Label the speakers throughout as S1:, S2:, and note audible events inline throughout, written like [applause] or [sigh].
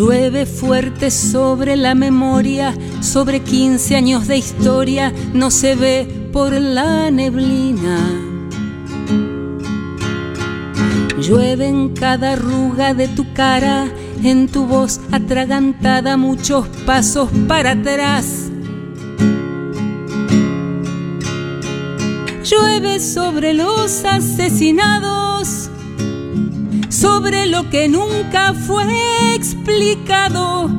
S1: Llueve fuerte sobre la memoria, sobre 15 años de historia, no se ve por la neblina. Llueve en cada arruga de tu cara, en tu voz atragantada, muchos pasos para atrás. Llueve sobre los asesinados sobre lo que nunca fue explicado.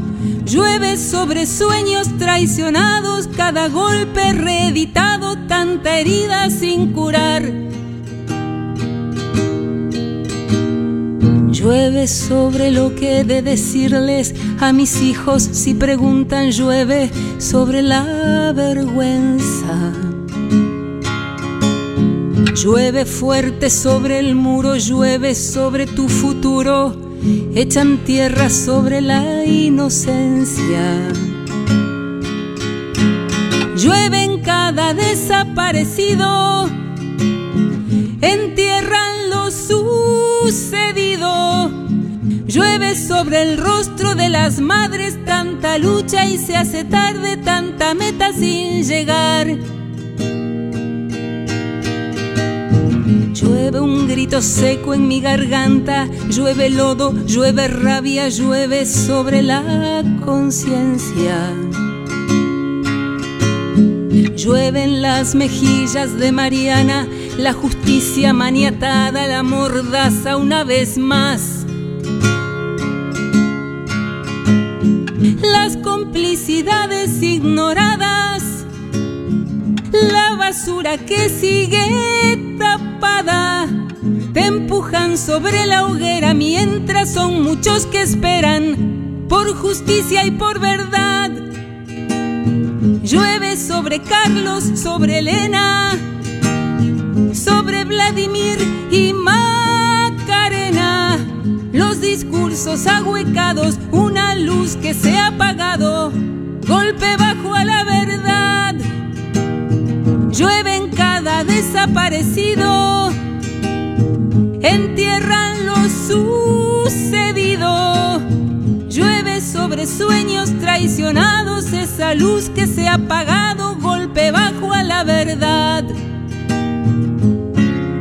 S1: Llueve sobre sueños traicionados, cada golpe reeditado, tanta herida sin curar. Llueve sobre lo que he de decirles a mis hijos si preguntan, llueve sobre la vergüenza. Llueve fuerte sobre el muro, llueve sobre tu futuro, echan tierra sobre la inocencia. Llueve en cada desaparecido, entierran lo sucedido. Llueve sobre el rostro de las madres tanta lucha y se hace tarde tanta meta sin llegar. Llueve un grito seco en mi garganta, llueve lodo, llueve rabia, llueve sobre la conciencia. Llueve en las mejillas de Mariana, la justicia maniatada, la mordaza una vez más. Las complicidades ignoradas, la basura que sigue te empujan sobre la hoguera mientras son muchos que esperan por justicia y por verdad. Llueve sobre Carlos, sobre Elena, sobre Vladimir y Macarena. Los discursos ahuecados, una luz que se ha apagado, golpe bajo a la verdad. Llueve desaparecido, entierran lo sucedido. Llueve sobre sueños traicionados, esa luz que se ha apagado, golpe bajo a la verdad.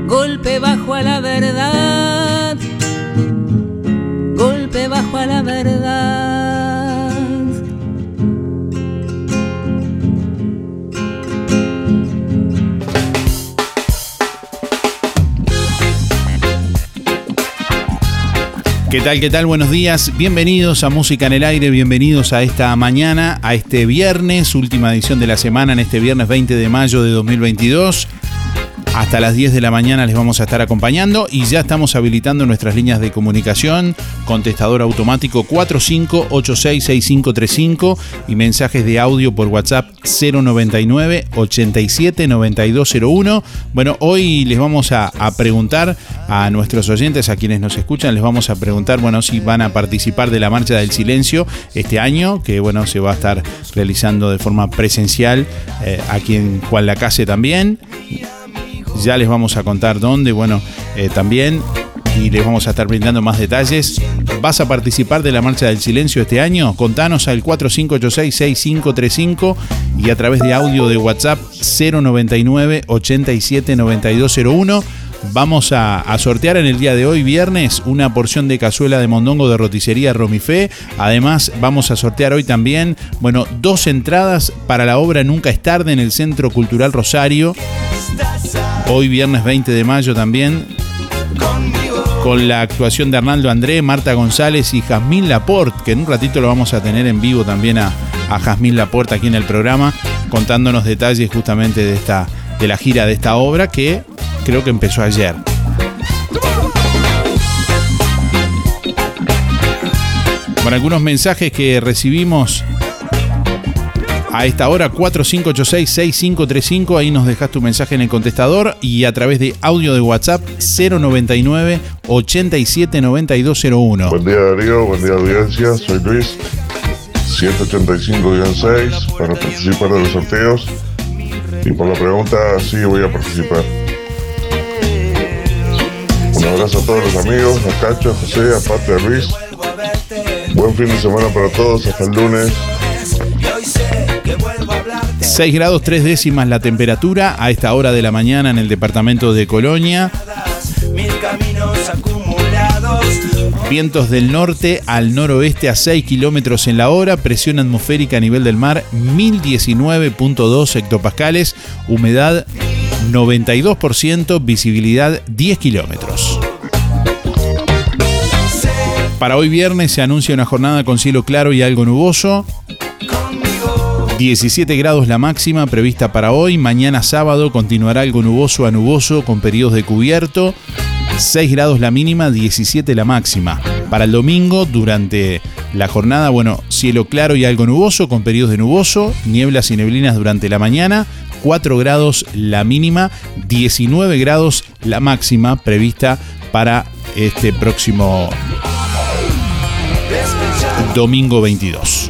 S1: Golpe bajo a la verdad. Golpe bajo a la verdad.
S2: ¿Qué tal? ¿Qué tal? Buenos días. Bienvenidos a Música en el Aire, bienvenidos a esta mañana, a este viernes, última edición de la semana, en este viernes 20 de mayo de 2022. Hasta las 10 de la mañana les vamos a estar acompañando y ya estamos habilitando nuestras líneas de comunicación, contestador automático 45866535 y mensajes de audio por WhatsApp 099 87 9201. Bueno, hoy les vamos a, preguntar a nuestros oyentes, a quienes nos escuchan, les vamos a preguntar, bueno, si van a participar de la Marcha del Silencio este año, que bueno, se va a estar realizando de forma presencial eh, aquí en Juan Lacase también. Ya les vamos a contar dónde, bueno, eh, también, y les vamos a estar brindando más detalles. ¿Vas a participar de la Marcha del Silencio este año? Contanos al 4586-6535 y a través de audio de WhatsApp 099 87 9201. Vamos a, a, sortear en el día de hoy, viernes, una porción de cazuela de mondongo de roticería Romifé. Además, vamos a sortear hoy también, bueno, dos entradas para la obra Nunca es tarde en el Centro Cultural Rosario. Hoy viernes 20 de mayo también. Con la actuación de Arnaldo André, Marta González y Jazmín Laporte, que en un ratito lo vamos a tener en vivo también a, a Jazmín Laporte aquí en el programa, contándonos detalles justamente de, esta, de la gira de esta obra que creo que empezó ayer. Bueno, algunos mensajes que recibimos a esta hora 4586-6535, ahí nos dejas tu mensaje en el contestador y a través de audio de WhatsApp 099 879201.
S3: Buen día Darío, buen día audiencia, soy Luis, 185-6 para participar de los sorteos y por la pregunta sí voy a participar. Un abrazo a todos los amigos, a Cacho, a José, aparte de Luis. Buen fin de semana para todos, hasta el lunes.
S2: 6 grados 3 décimas la temperatura a esta hora de la mañana en el departamento de Colonia. Vientos del norte al noroeste a 6 kilómetros en la hora, presión atmosférica a nivel del mar 1019.2 hectopascales, humedad 92%, visibilidad 10 kilómetros. Para hoy viernes se anuncia una jornada con cielo claro y algo nuboso. 17 grados la máxima prevista para hoy. Mañana sábado continuará algo nuboso a nuboso con periodos de cubierto. 6 grados la mínima, 17 la máxima. Para el domingo, durante la jornada, bueno, cielo claro y algo nuboso con periodos de nuboso, nieblas y neblinas durante la mañana. 4 grados la mínima, 19 grados la máxima prevista para este próximo domingo 22.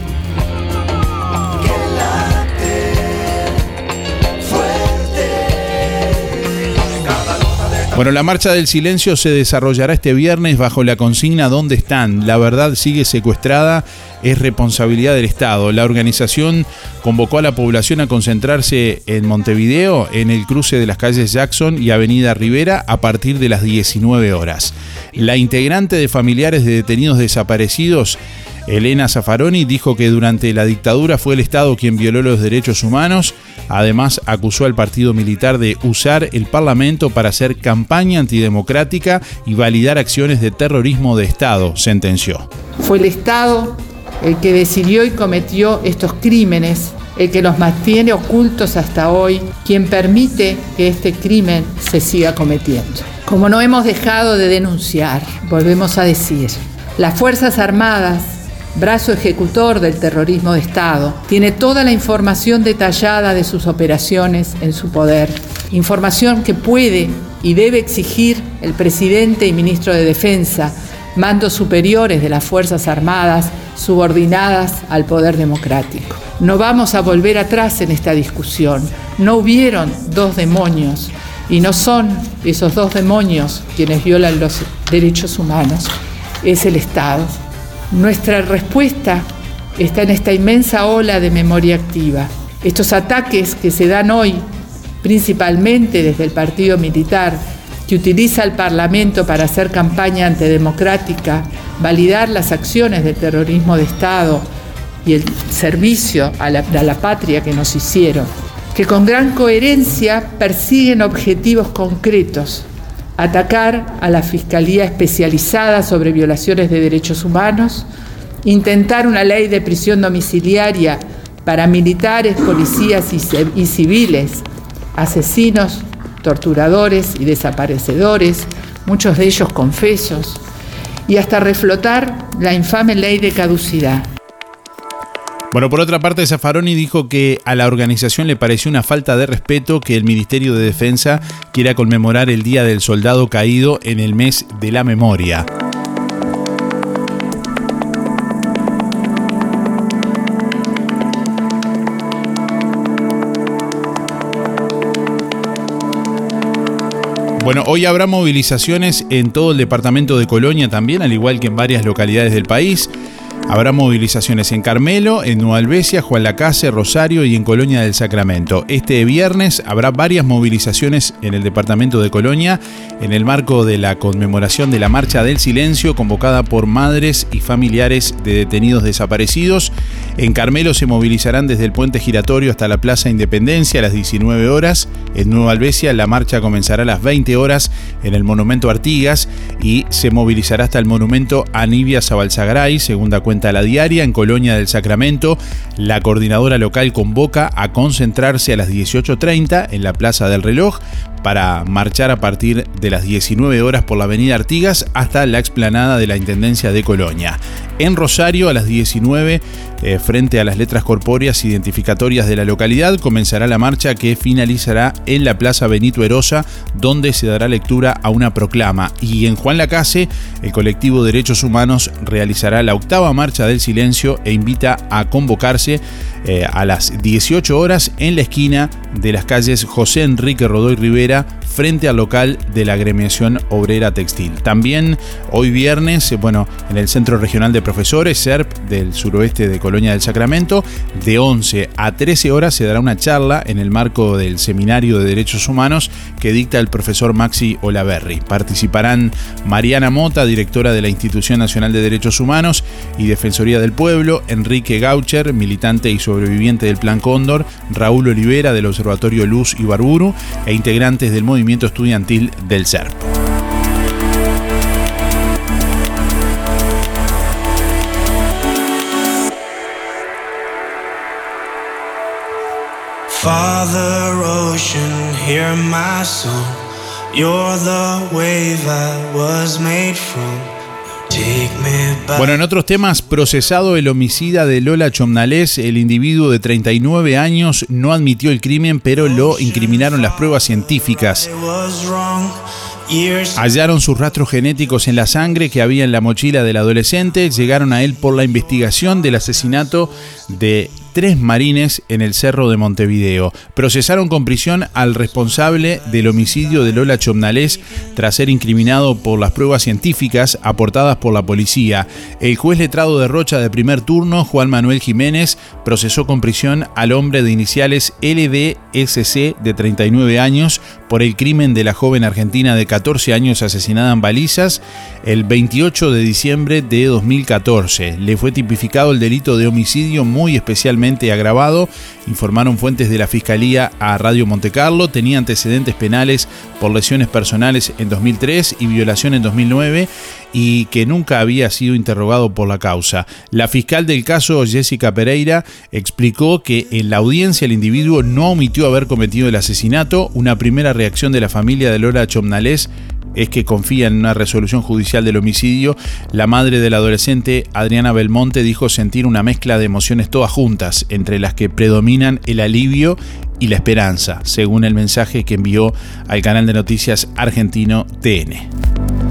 S2: Bueno, la marcha del silencio se desarrollará este viernes bajo la consigna ¿Dónde están? La verdad sigue secuestrada, es responsabilidad del Estado. La organización convocó a la población a concentrarse en Montevideo, en el cruce de las calles Jackson y Avenida Rivera, a partir de las 19 horas. La integrante de familiares de detenidos desaparecidos Elena Zaffaroni dijo que durante la dictadura fue el Estado quien violó los derechos humanos. Además, acusó al partido militar de usar el Parlamento para hacer campaña antidemocrática y validar acciones de terrorismo de Estado, sentenció.
S4: Fue el Estado el que decidió y cometió estos crímenes, el que los mantiene ocultos hasta hoy, quien permite que este crimen se siga cometiendo. Como no hemos dejado de denunciar, volvemos a decir, las Fuerzas Armadas brazo ejecutor del terrorismo de Estado, tiene toda la información detallada de sus operaciones en su poder, información que puede y debe exigir el presidente y ministro de Defensa, mandos superiores de las Fuerzas Armadas subordinadas al poder democrático. No vamos a volver atrás en esta discusión. No hubieron dos demonios y no son esos dos demonios quienes violan los derechos humanos, es el Estado. Nuestra respuesta está en esta inmensa ola de memoria activa. Estos ataques que se dan hoy, principalmente desde el partido militar, que utiliza el Parlamento para hacer campaña antidemocrática, validar las acciones del terrorismo de Estado y el servicio a la, a la patria que nos hicieron, que con gran coherencia persiguen objetivos concretos atacar a la Fiscalía Especializada sobre Violaciones de Derechos Humanos, intentar una ley de prisión domiciliaria para militares, policías y civiles, asesinos, torturadores y desaparecedores, muchos de ellos confesos, y hasta reflotar la infame ley de caducidad.
S2: Bueno, por otra parte, Zaffaroni dijo que a la organización le pareció una falta de respeto que el Ministerio de Defensa quiera conmemorar el Día del Soldado Caído en el mes de la memoria. Bueno, hoy habrá movilizaciones en todo el departamento de Colonia también, al igual que en varias localidades del país. Habrá movilizaciones en Carmelo, en Nueva Albesia, Juan Lacase, Rosario y en Colonia del Sacramento. Este viernes habrá varias movilizaciones en el departamento de Colonia en el marco de la conmemoración de la Marcha del Silencio convocada por madres y familiares de detenidos desaparecidos. En Carmelo se movilizarán desde el puente giratorio hasta la Plaza Independencia a las 19 horas. En Nueva Albesia la marcha comenzará a las 20 horas en el Monumento Artigas y se movilizará hasta el Monumento Anivia Zabalzagaray, segunda cuenta a la diaria en Colonia del Sacramento. La coordinadora local convoca a concentrarse a las 18.30 en la Plaza del Reloj para marchar a partir de las 19 horas por la avenida Artigas hasta la explanada de la Intendencia de Colonia. En Rosario, a las 19, eh, frente a las letras corpóreas identificatorias de la localidad, comenzará la marcha que finalizará en la Plaza Benito Erosa, donde se dará lectura a una proclama. Y en Juan Lacase, el colectivo Derechos Humanos realizará la octava marcha del silencio e invita a convocarse eh, a las 18 horas en la esquina de las calles José Enrique Rodoy Rivera era frente al local de la agremiación obrera textil. También hoy viernes, eh, bueno, en el Centro Regional de Profesores, SERP del suroeste de Colonia del Sacramento, de 11 a 13 horas se dará una charla en el marco del Seminario de Derechos Humanos que dicta el profesor Maxi Olaverri. Participarán Mariana Mota, directora de la Institución Nacional de Derechos Humanos y Defensoría del Pueblo, Enrique Gaucher, militante y sobreviviente del Plan Cóndor, Raúl Olivera del Observatorio Luz y Barburu e integrantes del movimiento estudiantil del SERP. Father Ocean, hear my soul. You're the wave I was made from. Bueno, en otros temas, procesado el homicida de Lola Chomnales, el individuo de 39 años no admitió el crimen, pero lo incriminaron las pruebas científicas. Hallaron sus rastros genéticos en la sangre que había en la mochila del adolescente, llegaron a él por la investigación del asesinato de tres marines en el Cerro de Montevideo. Procesaron con prisión al responsable del homicidio de Lola Chomnales tras ser incriminado por las pruebas científicas aportadas por la policía. El juez letrado de Rocha de primer turno, Juan Manuel Jiménez, procesó con prisión al hombre de iniciales LDSC de 39 años por el crimen de la joven argentina de 14 años asesinada en balizas el 28 de diciembre de 2014. Le fue tipificado el delito de homicidio muy especialmente agravado, informaron fuentes de la Fiscalía a Radio Montecarlo, tenía antecedentes penales por lesiones personales en 2003 y violación en 2009 y que nunca había sido interrogado por la causa. La fiscal del caso, Jessica Pereira, explicó que en la audiencia el individuo no omitió haber cometido el asesinato. Una primera reacción de la familia de Lola Chomnales es que confía en una resolución judicial del homicidio. La madre del adolescente, Adriana Belmonte, dijo sentir una mezcla de emociones todas juntas, entre las que predominan el alivio y la esperanza, según el mensaje que envió al canal de noticias argentino TN.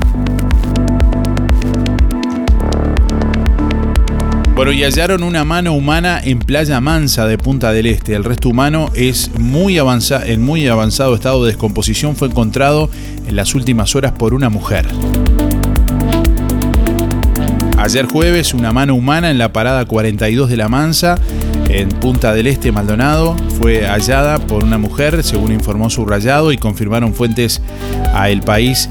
S2: Bueno, y hallaron una mano humana en Playa Mansa de Punta del Este. El resto humano es muy en muy avanzado estado de descomposición. Fue encontrado en las últimas horas por una mujer. Ayer jueves, una mano humana en la parada 42 de la Mansa, en Punta del Este, Maldonado, fue hallada por una mujer, según informó Subrayado y confirmaron fuentes a El País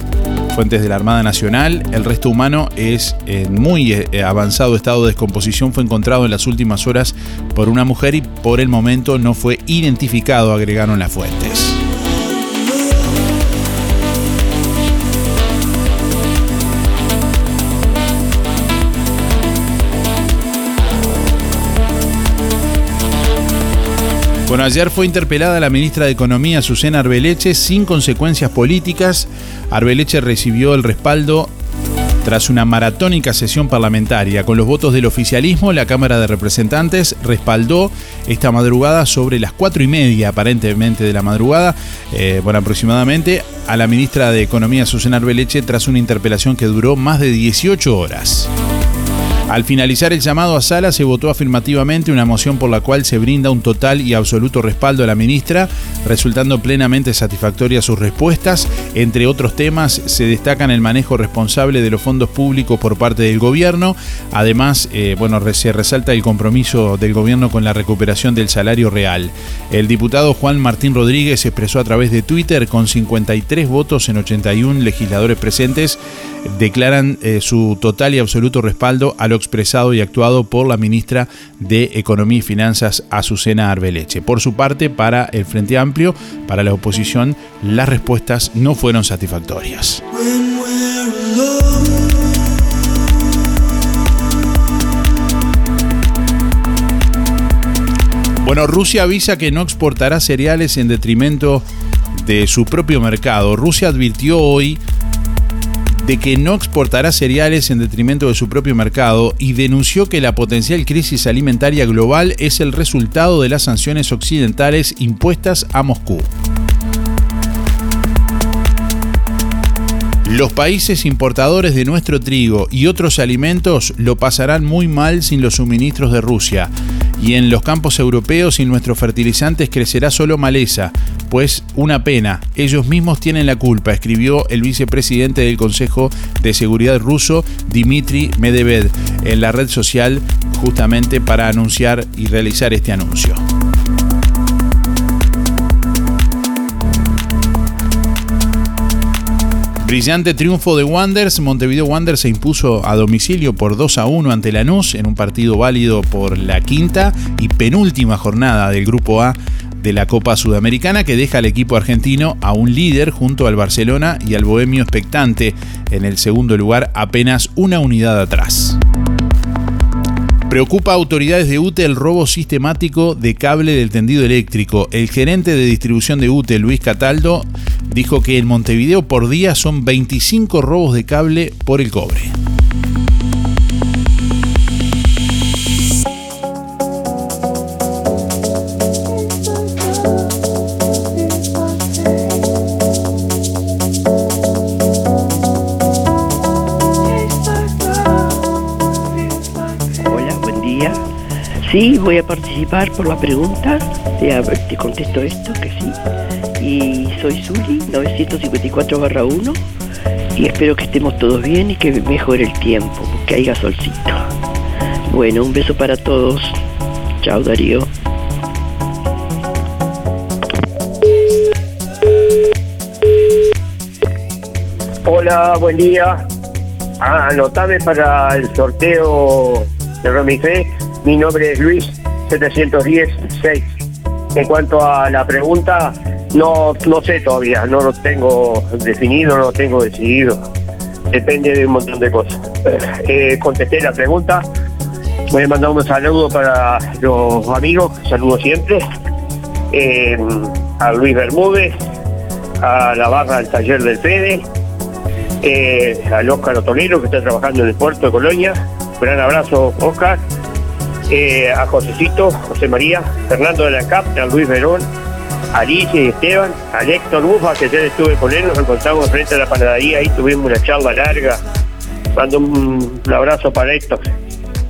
S2: fuentes de la Armada Nacional. El resto humano es en muy eh, avanzado estado de descomposición. Fue encontrado en las últimas horas por una mujer y por el momento no fue identificado, agregaron las fuentes. Bueno, ayer fue interpelada la ministra de Economía, Susana Arbeleche, sin consecuencias políticas. Arbeleche recibió el respaldo tras una maratónica sesión parlamentaria, con los votos del oficialismo, la Cámara de Representantes respaldó esta madrugada sobre las cuatro y media, aparentemente de la madrugada, eh, bueno, aproximadamente, a la ministra de Economía, Susana Arbeleche, tras una interpelación que duró más de 18 horas. Al finalizar el llamado a sala se votó afirmativamente una moción por la cual se brinda un total y absoluto respaldo a la ministra, resultando plenamente satisfactorias sus respuestas. Entre otros temas se destacan el manejo responsable de los fondos públicos por parte del gobierno. Además, eh, bueno, se resalta el compromiso del gobierno con la recuperación del salario real. El diputado Juan Martín Rodríguez expresó a través de Twitter con 53 votos en 81 legisladores presentes declaran eh, su total y absoluto respaldo a lo expresado y actuado por la ministra de Economía y Finanzas, Azucena Arbeleche. Por su parte, para el Frente Amplio, para la oposición, las respuestas no fueron satisfactorias. Bueno, Rusia avisa que no exportará cereales en detrimento de su propio mercado. Rusia advirtió hoy de que no exportará cereales en detrimento de su propio mercado y denunció que la potencial crisis alimentaria global es el resultado de las sanciones occidentales impuestas a Moscú. Los países importadores de nuestro trigo y otros alimentos lo pasarán muy mal sin los suministros de Rusia. Y en los campos europeos sin nuestros fertilizantes crecerá solo maleza, pues una pena, ellos mismos tienen la culpa, escribió el vicepresidente del Consejo de Seguridad ruso, Dmitry Medvedev, en la red social justamente para anunciar y realizar este anuncio. Brillante triunfo de Wanderers. Montevideo Wanderers se impuso a domicilio por 2 a 1 ante Lanús en un partido válido por la quinta y penúltima jornada del Grupo A de la Copa Sudamericana que deja al equipo argentino a un líder junto al Barcelona y al Bohemio expectante en el segundo lugar apenas una unidad atrás. Preocupa a autoridades de UTE el robo sistemático de cable del tendido eléctrico. El gerente de distribución de UTE, Luis Cataldo, dijo que en Montevideo por día son 25 robos de cable por el cobre.
S5: Sí, voy a participar por la pregunta. Te contesto esto, que sí. Y soy Zuli, 954-1. Y espero que estemos todos bien y que mejore el tiempo, que haya solcito. Bueno, un beso para todos. Chao, Darío.
S6: Hola, buen día. Ah, anotame para el sorteo de Romifé mi nombre es Luis 710-6. En cuanto a la pregunta, no, no sé todavía, no lo tengo definido, no lo tengo decidido. Depende de un montón de cosas. Eh, contesté la pregunta. Voy a mandar un saludo para los amigos, saludo siempre. Eh, a Luis Bermúdez, a la barra del taller del Fede, eh, al Óscar Otonero que está trabajando en el puerto de Colonia. Gran abrazo, Óscar eh, a Josecito, José María, Fernando de la CAP, a Luis Verón, Alicia y Esteban, a Héctor Bufa, que ayer estuve con él, nos encontramos frente a la panadería, ahí tuvimos una charla larga. Mando un, abrazo para Héctor.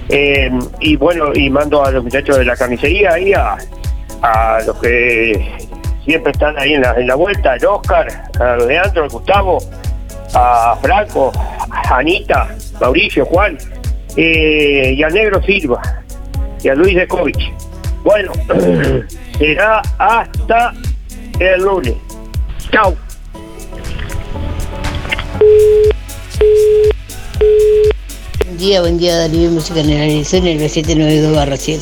S6: Eh, y bueno, y mando a los muchachos de la camisería ahí, a, a los que siempre están ahí en la, vuelta, al Oscar, a Leandro, a Gustavo, a Franco, a Anita, Mauricio, Juan, eh, y a Negro Silva y a Luis Dekovich. Bueno, [clears throat] será hasta el lunes. Chao.
S7: Buen día, buen día, Darío Música en el en el B792-7.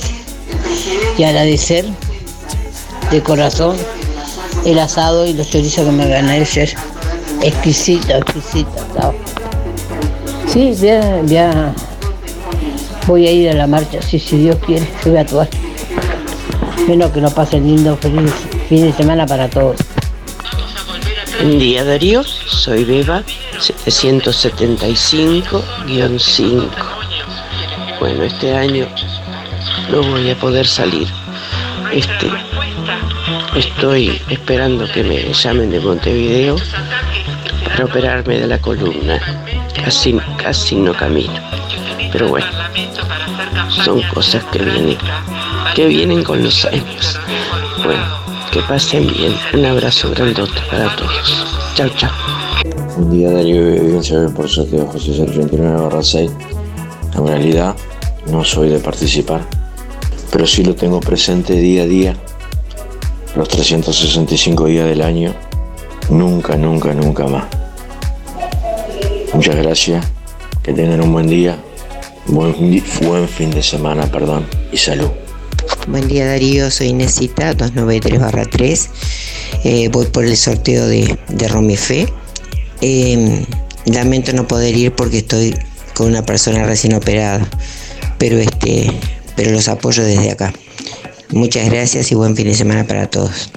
S7: Y agradecer de corazón el asado y los chorizos que me gané ayer. Exquisito, exquisito. Sí, ya, ya Voy a ir a la marcha, sí, si Dios quiere, voy a actuar. Menos que nos pasen lindo, feliz fin de semana para todos.
S8: Buen día Darío, soy Beba 775-5. Bueno, este año no voy a poder salir. Este, estoy esperando que me llamen de Montevideo para operarme de la columna. Casi, casi no camino. Pero bueno, son cosas que vienen, que vienen con los años. Bueno, que pasen bien. Un abrazo grandote para todos. Chao, chao.
S9: Un día Darío Evidencia por sorteo José 39 barra 6. En realidad no soy de participar, pero sí lo tengo presente día a día, los 365 días del año, nunca, nunca, nunca más. Muchas gracias, que tengan un buen día Buen, buen fin de semana, perdón, y salud.
S10: Buen día Darío, soy Inesita, 293 3. Eh, voy por el sorteo de, de Romifé. Em, lamento no poder ir porque estoy con una persona recién operada, pero, este, pero los apoyo desde acá. Muchas gracias y buen fin de semana para todos.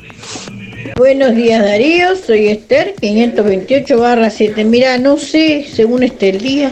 S7: Buenos días Darío, soy Esther, 528 barra 7. Mira, no sé, según esté el día.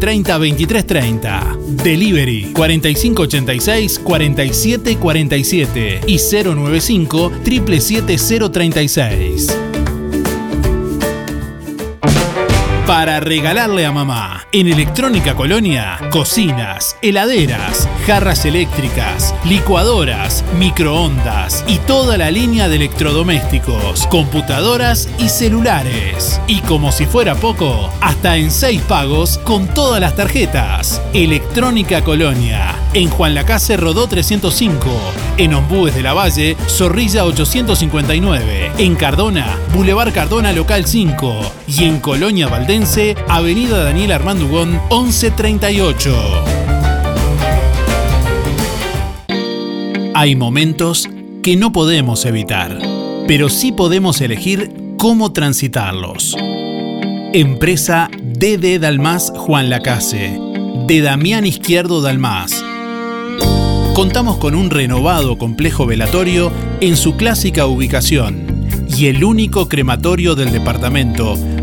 S2: 30 23 30. Delivery 4586 47 47 y 095 77036. Para regalarle a mamá. En Electrónica Colonia, cocinas, heladeras, jarras eléctricas, licuadoras, microondas y toda la línea de electrodomésticos, computadoras y celulares. Y como si fuera poco, hasta en seis pagos con todas las tarjetas. Electrónica Colonia, en Juan Lacase Rodó 305, en Ombúes de la Valle, Zorrilla 859, en Cardona, Boulevard Cardona Local 5 y en Colonia Valdense Avenida Daniel Armando Ugón, 1138. Hay momentos que no podemos evitar, pero sí podemos elegir cómo transitarlos. Empresa DD Dalmas Juan Lacase, de Damián Izquierdo Dalmas. Contamos con un renovado complejo velatorio en su clásica ubicación y el único crematorio del departamento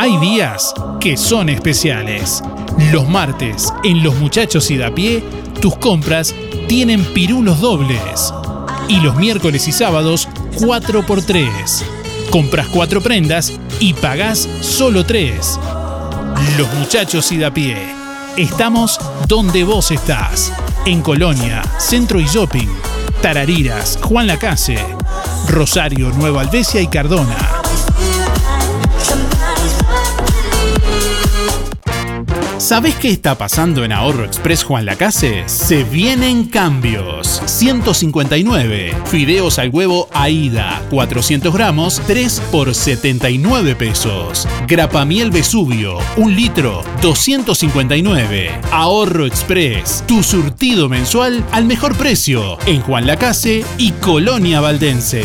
S2: Hay días que son especiales. Los martes, en Los Muchachos y da pie, tus compras tienen pirulos dobles. Y los miércoles y sábados, 4x3. Compras 4 prendas y pagás solo 3. Los muchachos y da pie. Estamos donde vos estás. En Colonia, Centro y Shopping, Tarariras, Juan Lacase, Rosario, Nueva Albesia y Cardona. ¿Sabés qué está pasando en Ahorro Express Juan Lacase? Se vienen cambios. 159. Fideos al huevo Aida, 400 gramos, 3 por 79 pesos. Grapamiel Vesubio, 1 litro, 259. Ahorro Express, tu surtido mensual al mejor precio en Juan Lacase y Colonia Valdense.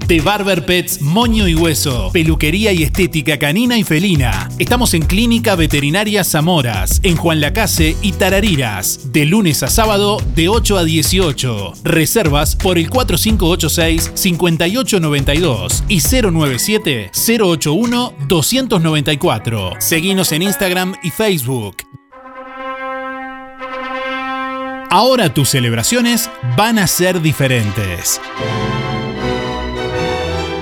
S2: De Barber Pets, Moño y Hueso. Peluquería y estética canina y felina. Estamos en Clínica Veterinaria Zamoras, en Juan Lacase y Tarariras. De lunes a sábado, de 8 a 18. Reservas por el 4586-5892 y 097-081-294. Seguinos en Instagram y Facebook. Ahora tus celebraciones van a ser diferentes.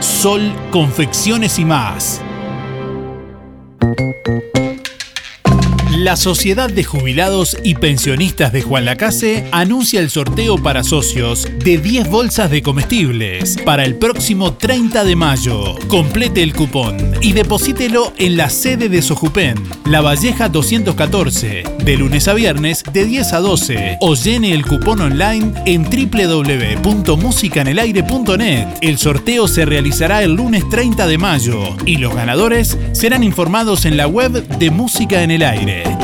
S2: Sol, confecciones y más. La Sociedad de Jubilados y Pensionistas de Juan Lacase anuncia el sorteo para socios de 10 bolsas de comestibles para el próximo 30 de mayo. Complete el cupón y deposítelo en la sede de Sojupen, La Valleja 214, de lunes a viernes de 10 a 12 o llene el cupón online en www.musicanelaire.net. El sorteo se realizará el lunes 30 de mayo y los ganadores serán informados en la web de Música en el Aire.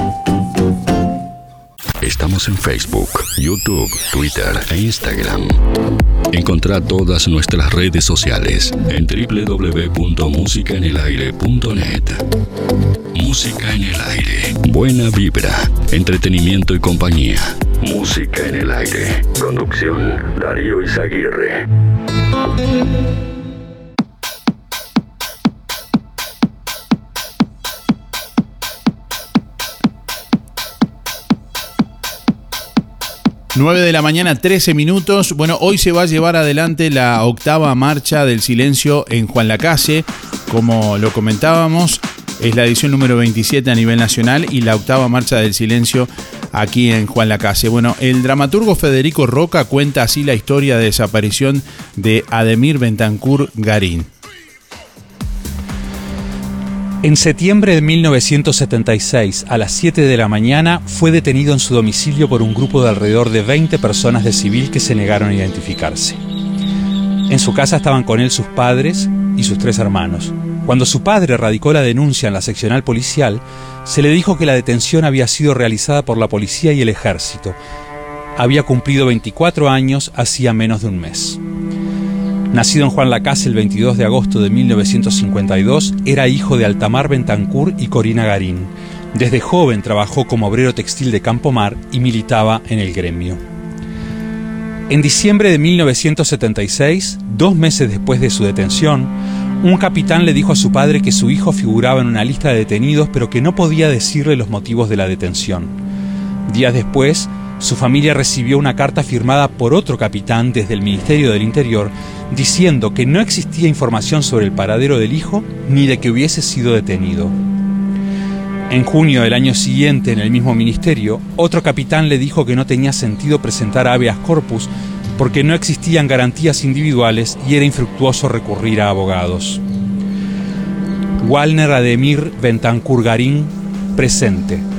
S11: Estamos en Facebook, YouTube, Twitter e Instagram. Encontrá todas nuestras redes sociales en www.musicaenelaire.net. Música en el aire. Buena vibra, entretenimiento y compañía. Música en el aire. Conducción Darío Izaguirre.
S12: 9 de la mañana, 13 minutos. Bueno, hoy se va a llevar adelante la octava marcha del silencio en Juan Lacase. Como lo comentábamos, es la edición número 27 a nivel nacional y la octava marcha del silencio aquí en Juan Lacase. Bueno, el dramaturgo Federico Roca cuenta así la historia de desaparición de Ademir Bentancur Garín.
S13: En septiembre de 1976, a las 7 de la mañana, fue detenido en su domicilio por un grupo de alrededor de 20 personas de civil que se negaron a identificarse. En su casa estaban con él sus padres y sus tres hermanos. Cuando su padre radicó la denuncia en la seccional policial, se le dijo que la detención había sido realizada por la policía y el ejército. Había cumplido 24 años hacía menos de un mes. Nacido en Juan Lacase el 22 de agosto de 1952, era hijo de Altamar Bentancur y Corina Garín. Desde joven trabajó como obrero textil de Campomar y militaba en el gremio. En diciembre de 1976, dos meses después de su detención, un capitán le dijo a su padre que su hijo figuraba en una lista de detenidos pero que no podía decirle los motivos de la detención. Días después, su familia recibió una carta firmada por otro capitán desde el Ministerio del Interior diciendo que no existía información sobre el paradero del hijo ni de que hubiese sido detenido. En junio del año siguiente, en el mismo ministerio, otro capitán le dijo que no tenía sentido presentar habeas corpus porque no existían garantías individuales y era infructuoso recurrir a abogados. Walner Ademir Bentancur Garín, presente.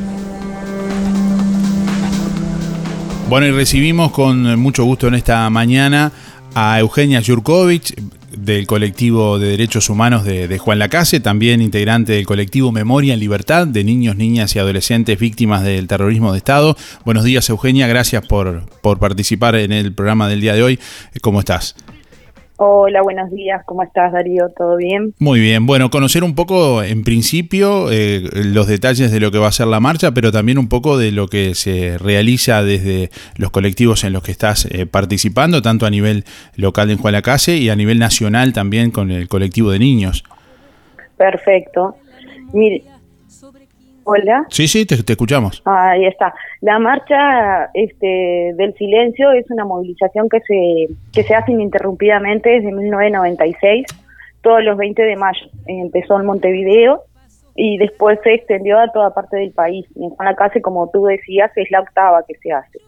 S12: Bueno, y recibimos con mucho gusto en esta mañana a Eugenia Jurkovic del colectivo de derechos humanos de, Juan Lacase, también integrante del colectivo Memoria en Libertad de niños, niñas y adolescentes víctimas del terrorismo de Estado. Buenos días Eugenia, gracias por, por participar en el programa del día de hoy. ¿Cómo estás? Hola, buenos días. ¿Cómo estás, Darío? ¿Todo bien?
S2: Muy bien. Bueno, conocer un poco, en principio, eh, los detalles de lo que va a ser la marcha, pero también un poco de lo que se realiza desde los colectivos en los que estás eh, participando, tanto a nivel local en Jualacase y a nivel nacional también con el colectivo de niños.
S12: Perfecto. Mire, Hola.
S2: Sí, sí, te, escuchamos.
S12: Ahí está. La marcha este, del silencio es una movilización que se, que se hace ininterrumpidamente desde 1996, todos los 20 de mayo. Empezó en Montevideo y después se extendió a toda parte del país. Y en Juan como tú decías, es la octava que se hace.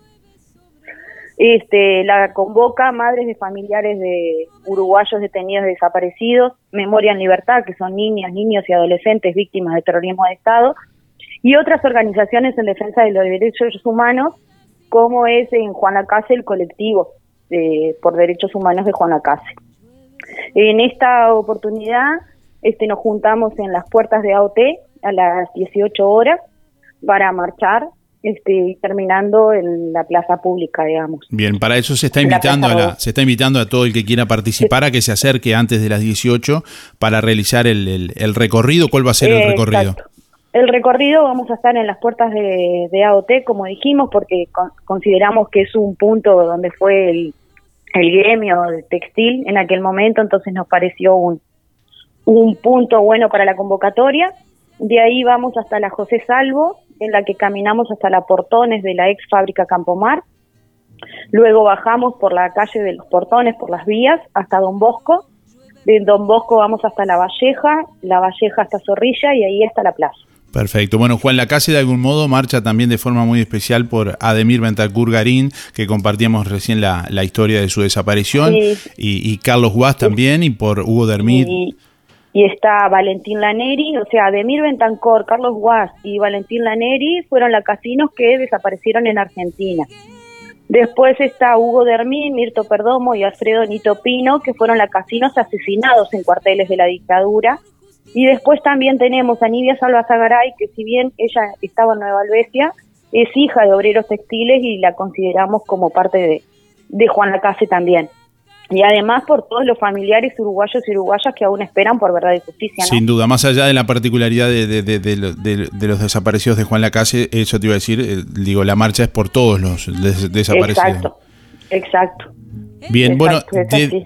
S12: Este, la convoca madres de familiares de uruguayos detenidos desaparecidos, Memoria en Libertad, que son niñas, niños y adolescentes víctimas de terrorismo de Estado, y otras organizaciones en defensa de los derechos humanos, como es en Juan Acase el colectivo eh, por derechos humanos de Juan Acase. En esta oportunidad este, nos juntamos en las puertas de AOT a las 18 horas para marchar este, terminando en la plaza pública, digamos.
S2: Bien, para eso se está invitando a la, se está invitando a todo el que quiera participar a que se acerque antes de las 18 para realizar el, el, recorrido. ¿Cuál va a ser el recorrido?
S12: El recorrido vamos a estar en las puertas de, AOT, como dijimos, porque consideramos que es un punto donde fue el, gremio textil en aquel momento, entonces nos pareció un, un punto bueno para la convocatoria. De ahí vamos hasta la José Salvo, en la que caminamos hasta la Portones de la ex fábrica Campomar. Luego bajamos por la calle de los Portones, por las vías, hasta Don Bosco. De Don Bosco vamos hasta La Valleja, La Valleja hasta Zorrilla y ahí hasta la plaza.
S2: Perfecto. Bueno, Juan Lacase de algún modo marcha también de forma muy especial por Ademir Bentacur Garín, que compartíamos recién la, historia de su desaparición, y, Carlos Guas también, y por Hugo Dermid.
S12: Y, está Valentín Laneri, o sea, Ademir Bentancor, Carlos Guas y Valentín Laneri fueron lacasinos que desaparecieron en Argentina. Después está Hugo Dermí, Mirto Perdomo y Alfredo Nito Pino, que fueron lacasinos asesinados en cuarteles de la dictadura y después también tenemos a Nidia Salva Zagaray, que si bien ella estaba en Nueva Albesia, es hija de obreros textiles y la consideramos como parte de, de Juan Lacase también. Y además por todos los familiares uruguayos y uruguayas que aún esperan por verdad y justicia.
S2: Sin duda, más allá de la particularidad de, de, los desaparecidos de Juan Lacase, eso te iba a decir, eh, digo, la marcha es por todos los desaparecidos.
S12: Exacto, exacto.
S2: Bien, bueno,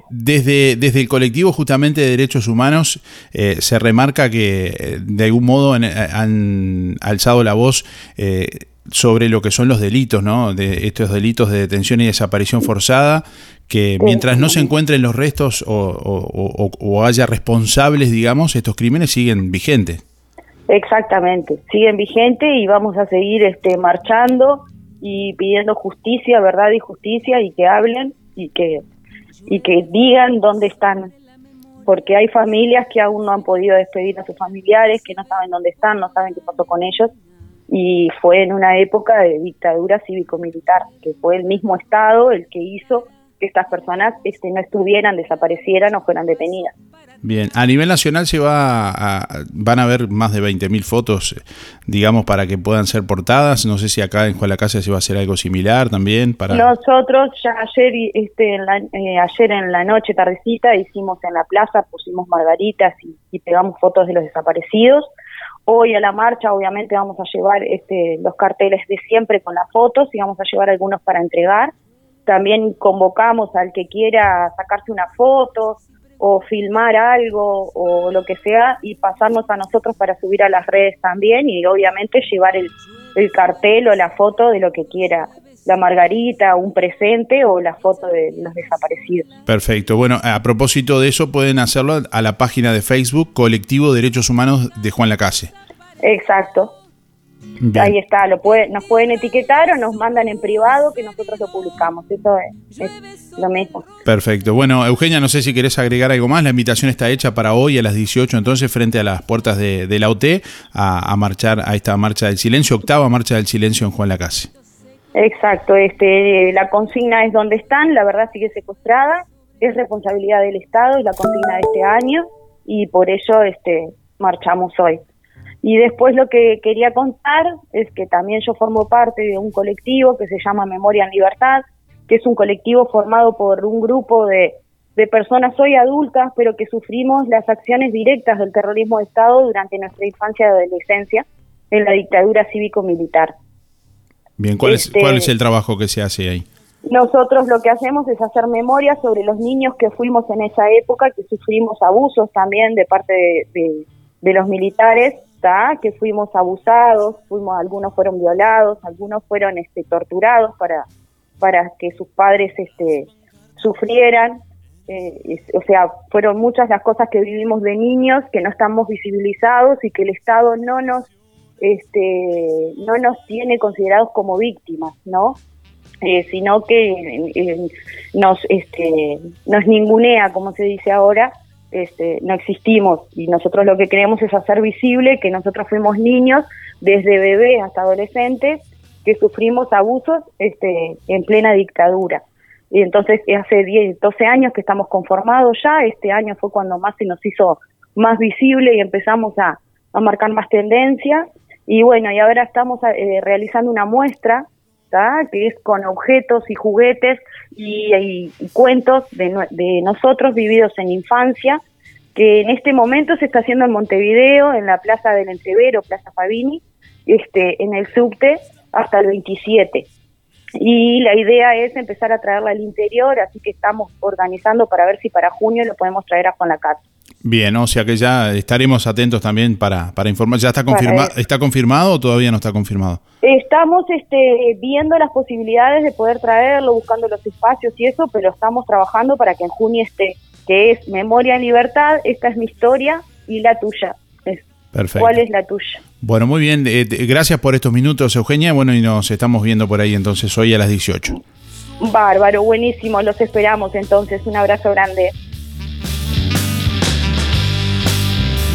S2: desde, desde el colectivo justamente de derechos humanos eh, se remarca que eh, de algún modo han, alzado la voz eh, sobre lo que son los delitos, ¿no? De estos delitos de detención y desaparición forzada, que mientras no se encuentren los restos o, o haya responsables, digamos, estos crímenes siguen vigentes.
S12: Exactamente, siguen vigentes y vamos a seguir este, marchando y pidiendo justicia, verdad y justicia y que hablen y que, y que digan dónde están, porque hay familias que aún no han podido despedir a sus familiares, que no saben dónde están, no saben qué pasó con ellos, y fue en una época de dictadura cívico-militar, que fue el mismo Estado el que hizo que estas personas este, no estuvieran, desaparecieran o fueran detenidas.
S2: Bien, a nivel nacional se va a, van a haber más de 20.000 fotos, digamos, para que puedan ser portadas. No sé si acá en Juan la Casa se va a hacer algo similar también. para
S12: Nosotros ya ayer, este, en la, eh, ayer en la noche, tardecita, hicimos en la plaza, pusimos margaritas y, pegamos fotos de los desaparecidos. Hoy a la marcha obviamente vamos a llevar este, los carteles de siempre con las fotos y vamos a llevar algunos para entregar. También convocamos al que quiera sacarse una foto o filmar algo o lo que sea y pasarnos a nosotros para subir a las redes también y obviamente llevar el, cartel o la foto de lo que quiera la margarita, un presente o la foto de los desaparecidos.
S2: Perfecto. Bueno, a propósito de eso, pueden hacerlo a la página de Facebook Colectivo Derechos Humanos de Juan Lacase.
S12: Exacto. Ahí está, lo puede, nos pueden etiquetar o nos mandan en privado que nosotros lo publicamos. Eso es, lo mismo.
S2: Perfecto. Bueno, Eugenia, no sé si querés agregar algo más. La invitación está hecha para hoy a las 18, entonces, frente a las puertas de, la OT, a, marchar a esta marcha del silencio, octava marcha del silencio en Juan Lacase.
S12: Exacto. Este, la consigna es donde están, la verdad sigue secuestrada, es responsabilidad del Estado, es la consigna de este año y por ello este, marchamos hoy. Y después lo que quería contar es que también yo formo parte de un colectivo que se llama Memoria en Libertad, que es un colectivo formado por un grupo de, de personas hoy adultas, pero que sufrimos las acciones directas del terrorismo de Estado durante nuestra infancia y adolescencia en la dictadura cívico-militar.
S14: Bien, ¿cuál, es,
S12: Este-
S14: ¿cuál es el trabajo que se hace ahí?
S12: Nosotros lo que hacemos es hacer memoria sobre los niños que fuimos en esa época, que sufrimos abusos también de parte de, de- de los militares, que fuimos abusados, fuimos, algunos fueron violados, algunos fueron este, torturados para, para que sus padres este, sufrieran. Eh, o sea, fueron muchas las cosas que vivimos de niños que no estamos visibilizados y que el Estado no nos este no nos tiene considerados como víctimas, ¿no? Eh, sino que eh, nos este nos ningunea, como se dice ahora, este, no existimos y nosotros lo que queremos es hacer visible que nosotros fuimos niños desde bebés hasta adolescentes que sufrimos abusos este, en plena dictadura. Y entonces hace 10, 12 años que estamos conformados ya, este año fue cuando más se nos hizo más visible y empezamos a, a marcar más tendencias. Y bueno, y ahora estamos eh, realizando una muestra, que es con objetos y juguetes y, cuentos de, de nosotros vividos en infancia, que en este momento se está haciendo en Montevideo, en la Plaza del Entrevero, Plaza Fabini, este, en el subte hasta el 27 y la idea es empezar a traerla al interior, así que estamos organizando para ver si para junio lo podemos traer a Juan Lacat.
S14: Bien, o sea que ya estaremos atentos también para, para informar. ¿Ya está, confirma está confirmado o todavía no está confirmado?
S12: Estamos este, viendo las posibilidades de poder traerlo, buscando los espacios y eso, pero estamos trabajando para que en junio esté, que es Memoria en Libertad, esta es mi historia y la tuya. Es,
S14: Perfecto.
S12: ¿Cuál es la tuya?
S14: Bueno, muy bien. eh, gracias por estos minutos, Eugenia. Bueno, y nos estamos viendo por ahí entonces hoy a las 18.
S12: Bárbaro, buenísimo, los esperamos entonces. Un abrazo grande.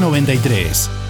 S2: 93.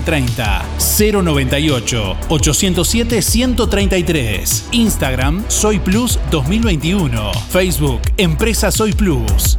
S2: 12.30. 098 807 133. Instagram Soy Plus 2021. Facebook Empresa Soy Plus.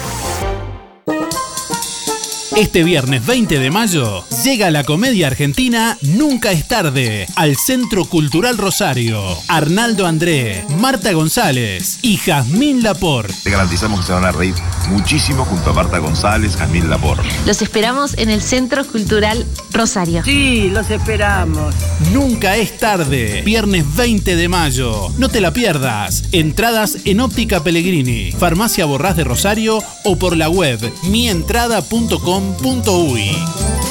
S2: Este viernes 20 de mayo llega la comedia argentina Nunca es tarde al Centro Cultural Rosario. Arnaldo André, Marta González y Jazmín Laporte.
S15: Te garantizamos que se van a reír muchísimo junto a Marta González, Jamil Laporte.
S16: Los esperamos en el Centro Cultural Rosario.
S7: Sí, los esperamos.
S2: Nunca es tarde. Viernes 20 de mayo. No te la pierdas. Entradas en Óptica Pellegrini, Farmacia Borrás de Rosario o por la web mientrada.com.uy.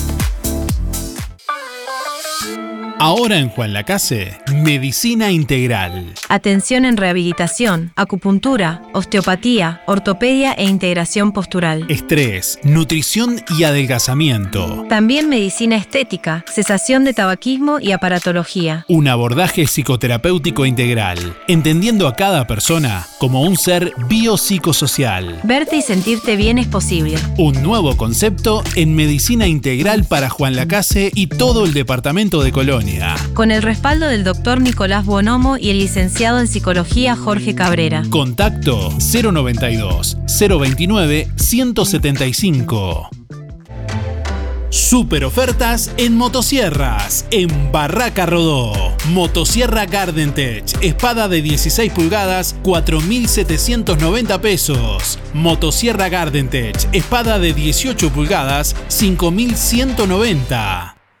S2: Ahora en Juan Lacase, Medicina Integral.
S16: Atención en rehabilitación, acupuntura, osteopatía, ortopedia e integración postural.
S2: Estrés, nutrición y adelgazamiento.
S16: También medicina estética, cesación de tabaquismo y aparatología.
S2: Un abordaje psicoterapéutico integral, entendiendo a cada persona como un ser biopsicosocial.
S16: Verte y sentirte bien es posible.
S2: Un nuevo concepto en medicina integral para Juan Lacase y todo el departamento de Colonia.
S16: Con el respaldo del doctor Nicolás Bonomo y el licenciado en psicología Jorge Cabrera.
S2: Contacto 092 029 175. Super ofertas en motosierras en Barraca Rodó. Motosierra Gardentech, espada de 16 pulgadas, 4.790 pesos. Motosierra Gardentech, espada de 18 pulgadas, 5.190.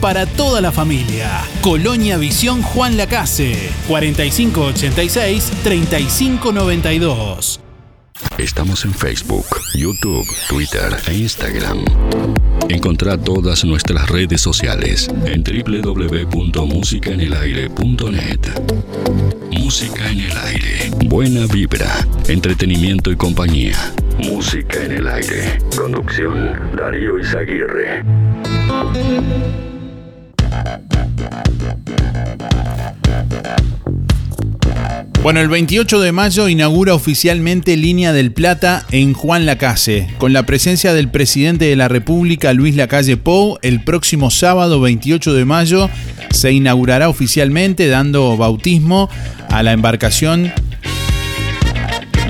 S2: para toda la familia. Colonia Visión Juan Lacase, 4586-3592.
S11: Estamos en Facebook, YouTube, Twitter e Instagram. Encontrá todas nuestras redes sociales en www.musicaenelaire.net. Música en el aire. Buena vibra, entretenimiento y compañía. Música en el aire. Conducción Darío Izaguirre.
S17: Bueno, el 28 de mayo inaugura oficialmente Línea del Plata en Juan Lacase, con la presencia del presidente de la República, Luis Lacalle Pou. El próximo sábado 28 de mayo se inaugurará oficialmente dando bautismo a la embarcación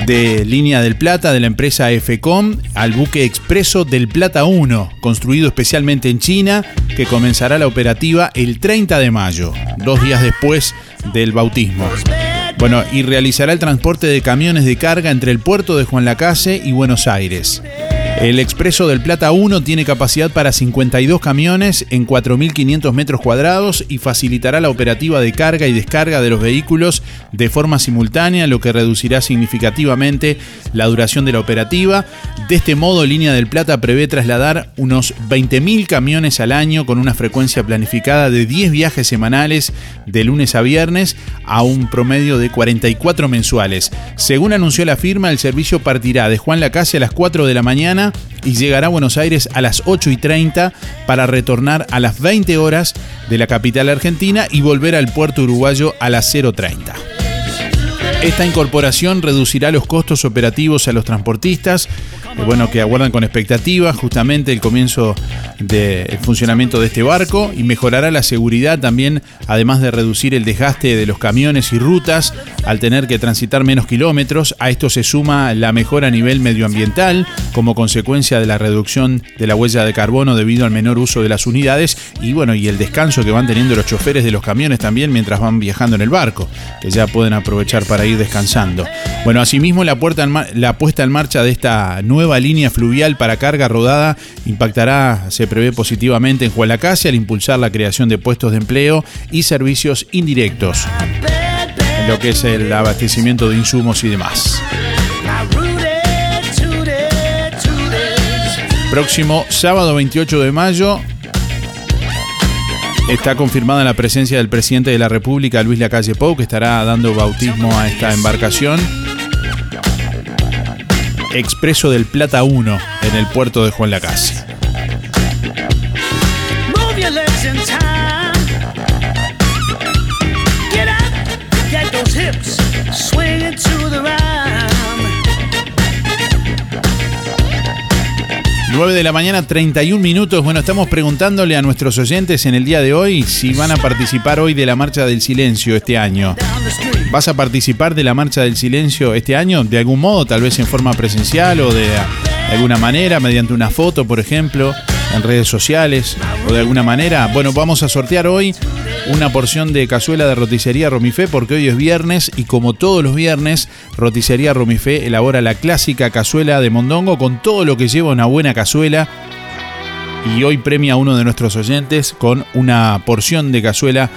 S17: de Línea del Plata de la empresa FECOM al buque expreso del Plata 1, construido especialmente en China, que comenzará la operativa el 30 de mayo, dos días después del bautismo. Bueno, y realizará el transporte de camiones de carga entre el puerto de Juan Lacase y Buenos Aires. El Expreso del Plata 1 tiene capacidad para 52 camiones en 4.500 metros cuadrados y facilitará la operativa de carga y descarga de los vehículos de forma simultánea, lo que reducirá significativamente la duración de la operativa. De este modo, Línea del Plata prevé trasladar unos 20.000 camiones al año con una frecuencia planificada de 10 viajes semanales de lunes a viernes a un promedio de 44 mensuales. Según anunció la firma, el servicio partirá de Juan Lacase a las 4 de la mañana y llegará a Buenos Aires a las 8 y 30 para retornar a las 20 horas de la capital argentina y volver al puerto uruguayo a las 0.30. Esta incorporación reducirá los costos operativos a los transportistas, eh, bueno, que aguardan con expectativa justamente el comienzo del funcionamiento de este barco y mejorará la seguridad también, además de reducir el desgaste de los camiones y rutas al tener que transitar menos kilómetros. A esto se suma la mejora a nivel medioambiental como consecuencia de la reducción de la huella de carbono debido al menor uso de las unidades y bueno, y el descanso que van teniendo los choferes de los camiones también mientras van viajando en el barco, que ya pueden aprovechar para ir descansando. Bueno, asimismo la, puerta la puesta en marcha de esta nueva
S2: nueva línea fluvial para carga rodada impactará, se prevé positivamente en Juan Lacase al impulsar la creación de puestos de empleo y servicios indirectos en lo que es el abastecimiento de insumos y demás. Próximo sábado 28 de mayo está confirmada la presencia del presidente de la República, Luis Lacalle Pou, que estará dando bautismo a esta embarcación. Expreso del Plata 1 en el puerto de Juan Lacase. 9 de la mañana, 31 minutos. Bueno, estamos preguntándole a nuestros oyentes en el día de hoy si van a participar hoy de la Marcha del Silencio este año. ¿Vas a participar de la Marcha del Silencio este año? De algún modo, tal vez en forma presencial o de alguna manera, mediante una foto, por ejemplo, en redes sociales o de alguna manera. Bueno, vamos a sortear hoy una porción de cazuela de roticería Romifé porque hoy es viernes y como todos los viernes, roticería Romifé elabora la clásica cazuela de mondongo con todo lo que lleva una buena cazuela. Y hoy premia a uno de nuestros oyentes con una porción de cazuela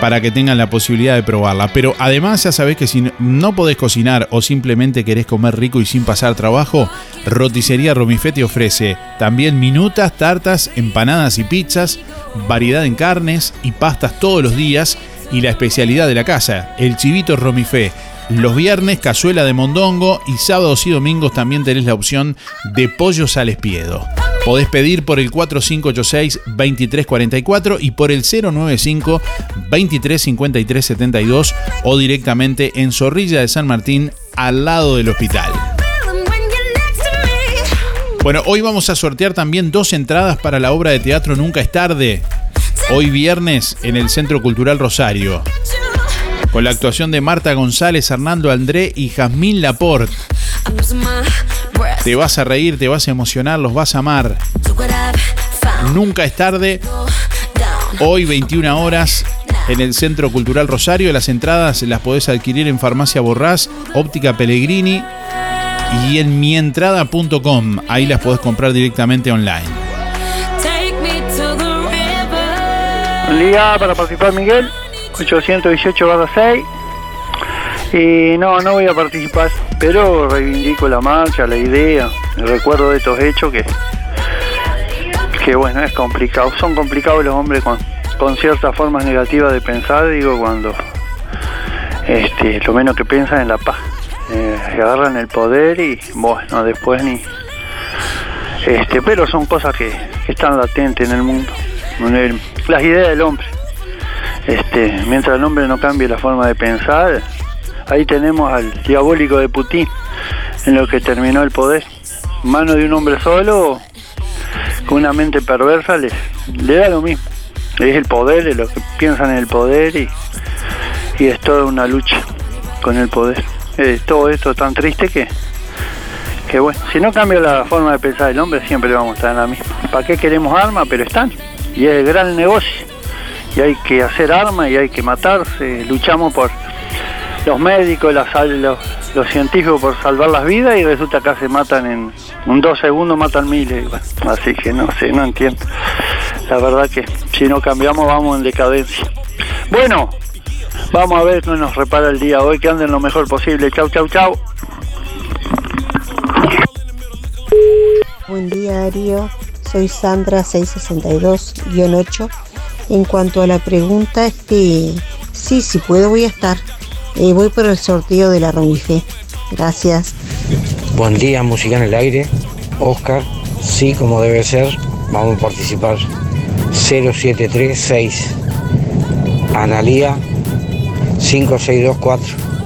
S2: para que tengan la posibilidad de probarla. Pero además ya sabés que si no podés cocinar o simplemente querés comer rico y sin pasar trabajo, Roticería Romifé te ofrece también minutas, tartas, empanadas y pizzas, variedad en carnes y pastas todos los días y la especialidad de la casa, el chivito Romifé. Los viernes cazuela de mondongo y sábados y domingos también tenés la opción de pollos al espiedo. Podés pedir por el 4586-2344 y por el 095-235372 o directamente en Zorrilla de San Martín al lado del hospital. Bueno, hoy vamos a sortear también dos entradas para la obra de teatro Nunca es tarde. Hoy viernes en el Centro Cultural Rosario. Con la actuación de Marta González, Hernando André y Jazmín Laporte. Te vas a reír, te vas a emocionar, los vas a amar. Nunca es tarde. Hoy 21 horas en el Centro Cultural Rosario. Las entradas las podés adquirir en Farmacia Borrás, Óptica Pellegrini y en mientrada.com. Ahí las podés comprar directamente online.
S18: Día para participar Miguel, 818 6. Y no, no voy a participar, pero reivindico la marcha, la idea, el recuerdo de estos hechos que, que bueno, es complicado. Son complicados los hombres con, con ciertas formas negativas de pensar, digo, cuando este, lo menos que piensan en la paz. Eh, agarran el poder y bueno, después ni... Este, pero son cosas que, están latentes en el mundo. las ideas del hombre. Este, mientras el hombre no cambie la forma de pensar, ahí tenemos al diabólico de Putin, en lo que terminó el poder. Mano de un hombre solo, con una mente perversa, le, le da lo mismo. Es el poder, es lo que piensan en el poder y, y es toda una lucha con el poder. Todo esto tan triste que, que bueno, si no cambia la forma de pensar del hombre, siempre vamos a estar en la misma. ¿Para qué queremos armas? Pero están. Y es el gran negocio. Y hay que hacer armas y hay que matarse. Luchamos por los médicos, los, los científicos por salvar las vidas y resulta que se matan en, en dos segundos, matan miles. Así que no sé, no entiendo. La verdad que si no cambiamos vamos en decadencia. Bueno, vamos a ver qué nos repara el día hoy, que anden lo mejor posible. Chau, chau, chau.
S19: Buen día Darío, soy Sandra 662-8. En cuanto a la pregunta, este, sí, si puedo voy a estar. Eh, voy por el sorteo de la Romife. Gracias.
S20: Buen día, música en el aire. Oscar, sí, como debe ser, vamos a participar. 0736. Analía, 5624.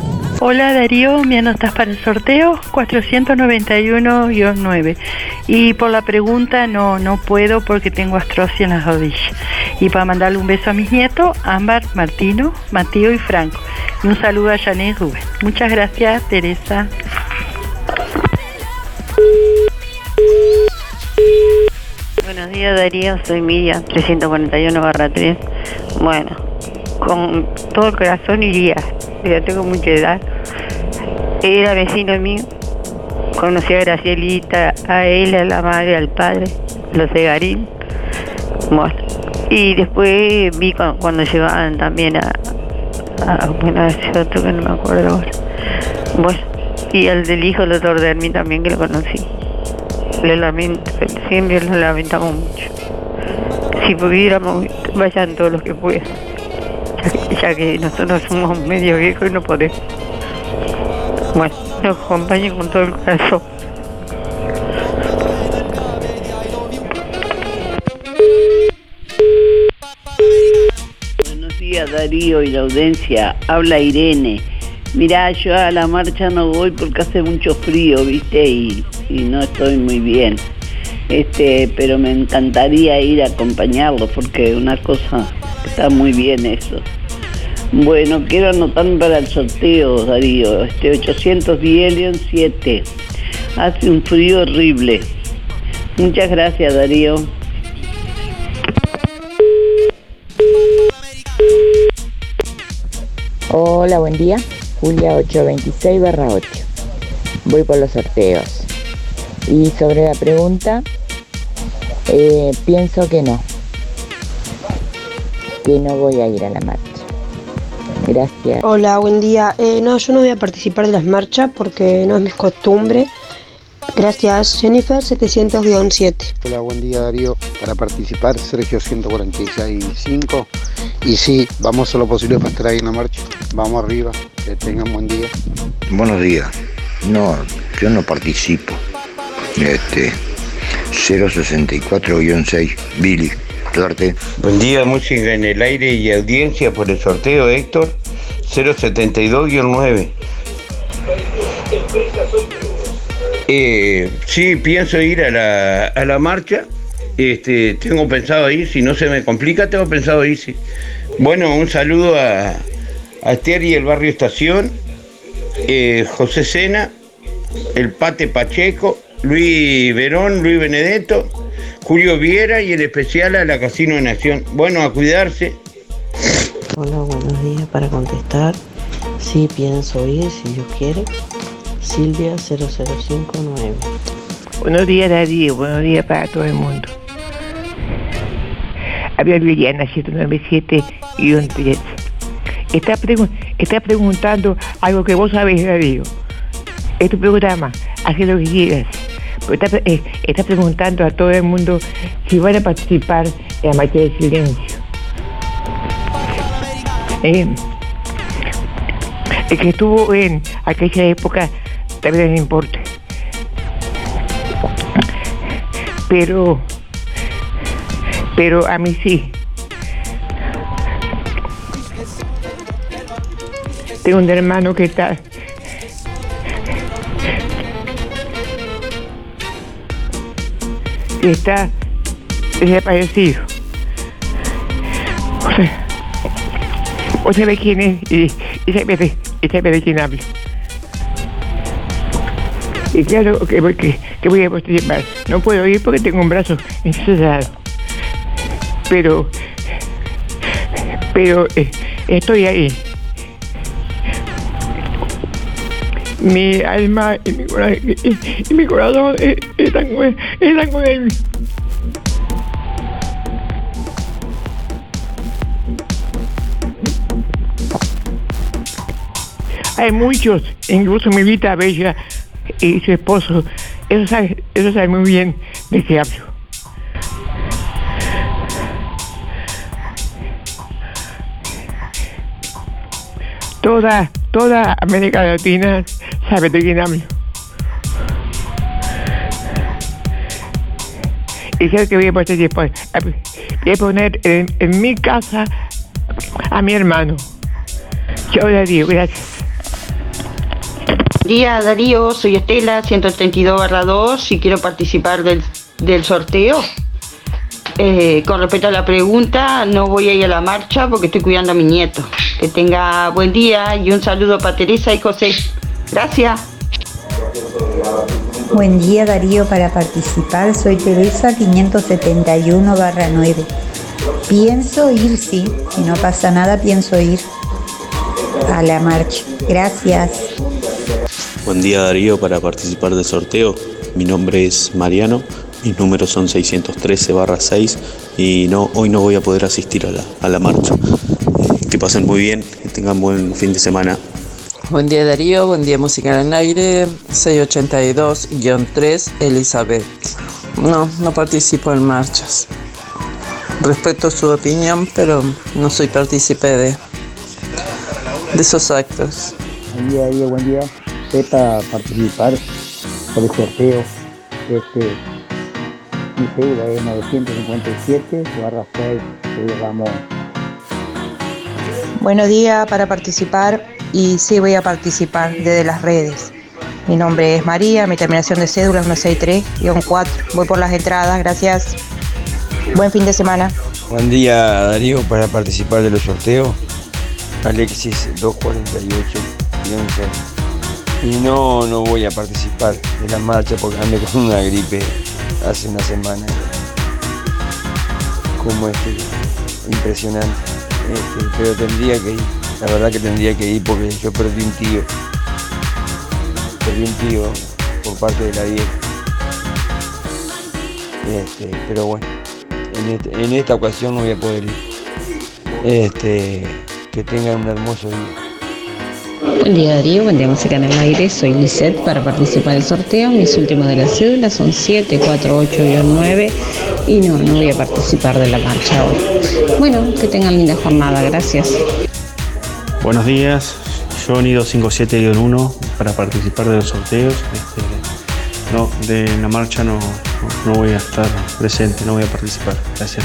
S21: Hola Darío, me anotas para el sorteo 491-9 y por la pregunta no no puedo porque tengo astrosis en las rodillas y para mandarle un beso a mis nietos Ámbar, Martino, Matío y Franco y un saludo a Janet Rubén. Muchas gracias Teresa.
S22: Buenos días Darío, soy Miriam, 341 barra 3. Bueno, con todo el corazón iría, ya tengo mucha edad. Era vecino mío conocí a Gracielita, a él, a la madre, al padre, los Segarín. Bueno, y después vi cu- cuando llevaban también a, a bueno, otro que no me acuerdo ahora. Bueno, y al del hijo, el doctor Dermi también que lo conocí. Le lamento, siempre lo lamentamos mucho. Si pudiéramos, vayan todos los que puedan. [laughs] Ya que, nosotros somos medio viejos y no podemos. Bueno, nos acompañen con todo el corazón.
S23: Buenos días Darío y la audiencia, habla Irene. Mirá, yo a la marcha no voy porque hace mucho frío, viste, y, y no estoy muy bien. Este, pero me encantaría ir a acompañarlo porque una cosa está muy bien eso. Bueno, quiero anotarme para el sorteo, Darío, este 810 León 7. Hace un frío horrible. Muchas gracias, Darío.
S24: Hola, buen día. Julia 826 barra 8. Voy por los sorteos. Y sobre la pregunta, eh, pienso que no. Que no voy a ir a la marcha. Gracias.
S25: Hola, buen día. Eh, no, yo no voy a participar de las marchas porque no es mi costumbre. Gracias, Jennifer 700-7.
S26: Hola, buen día Darío. Para participar, Sergio 146.5. Y sí, vamos a lo posible para estar ahí en la marcha. Vamos arriba, que tengan buen día.
S27: Buenos días. No, yo no participo. Este 064-6, Billy.
S28: Buen día, música en el aire y audiencia por el sorteo, Héctor 072-9. Eh, sí, pienso ir a la, a la marcha. Este, tengo pensado ir, si no se me complica, tengo pensado ir. sí. Bueno, un saludo a, a y el barrio Estación, eh, José Sena, el Pate Pacheco, Luis Verón, Luis Benedetto, Julio Viera y en especial a la Casino de Nación. Bueno, a cuidarse.
S29: Hola, buenos días. Para contestar, sí pienso ir, si Dios quiere. Silvia 0059.
S30: Buenos días, Darío. Buenos días para todo el mundo. Habla Liliana 797 3. Está, pregun- está preguntando algo que vos sabés, Darío. Es tu programa, haz lo que quieras. Eh, está preguntando a todo el mundo si van a participar en la marcha de silencio. Eh, el que estuvo en aquella época vez no importa. Pero, pero a mí sí. Tengo un hermano que está está desaparecido. O sea, vos sabés quién es y, y sabés de, y sabés de quién hablo. Y claro que voy, que, que voy a participar. No puedo ir porque tengo un brazo encerrado. Pero, pero eh, estoy ahí. Mi alma y mi y, y mi corazón están, con- están él. Hay muchos, incluso mi vida bella y su esposo, eso sabe, eso sabe muy bien de qué hablo. Toda, toda América Latina sabe de quién hablo. Y sé que voy a participar. Voy a poner en, en mi casa a mi hermano. Yo le digo, gracias.
S31: Día Darío, soy Estela, 132-2 y quiero participar del, del sorteo. Eh, con respecto a la pregunta, no voy a ir a la marcha porque estoy cuidando a mi nieto. Que tenga buen día y un saludo para Teresa y José. Gracias.
S32: Buen día Darío, para participar soy Teresa 571 9. Pienso ir, sí, si no pasa nada pienso ir a la marcha. Gracias.
S33: Buen día Darío, para participar del sorteo, mi nombre es Mariano, mis números son 613 barra 6 y no, hoy no voy a poder asistir a la, a la marcha. Eh, que pasen muy bien, que tengan buen fin de semana.
S34: Buen día Darío, buen día Música en el Aire, 682-3 Elizabeth. No, no participo en marchas. Respeto su opinión, pero no soy partícipe de, de esos actos.
S35: Buen día, Darío, buen día. Para participar por el sorteo. Este, mi cédula es 957 barra 6. Vamos.
S25: Buenos días para participar y sí voy a participar desde las redes. Mi nombre es María, mi terminación de cédula es 163-4. Voy por las entradas, gracias. Buen fin de semana.
S36: Buen día Darío para participar de los sorteos. Alexis 248 Y no, no voy a participar de la marcha porque ando con una gripe hace una semana. Como este, impresionante. Pero tendría que ir, la verdad que tendría que ir porque yo perdí un tío. Perdí un tío por parte de la vieja. Este, pero bueno, en, este- en esta ocasión no voy a poder ir. Este, que tengan un hermoso día.
S37: Buen día Darío, buen día Música en el Aire, soy Lisette para participar del sorteo. Mis últimos de las cédulas son 748-9 y no, no voy a participar de la marcha hoy. Bueno, que tengan linda jornada, gracias.
S38: Buenos días, Johnny 257-1 para participar de los sorteos. Este, no, de la marcha no, no, no voy a estar presente, no voy a participar. Gracias.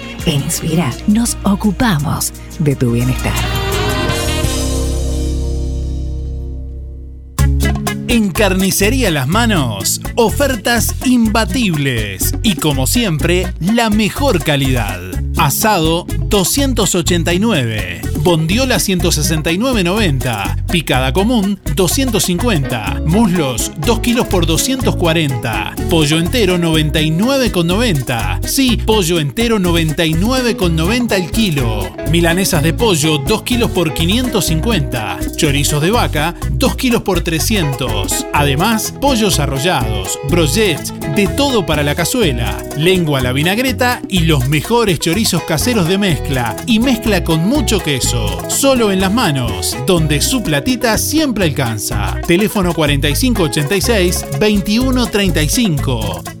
S39: En Inspira nos ocupamos de tu bienestar.
S2: En Carnicería Las Manos, ofertas imbatibles y como siempre, la mejor calidad. Asado 289, bondiola 169.90, picada común 250, muslos 2 kilos por 240, pollo entero 99,90. Sí, pollo entero 99,90 el kilo. Milanesas de pollo 2 kilos por 550, chorizos de vaca 2 kilos por 300. Además, pollos arrollados, brochets, de todo para la cazuela, lengua a la vinagreta y los mejores chorizos caseros de y mezcla con mucho queso. Solo en las manos, donde su platita siempre alcanza. Teléfono 4586-2135.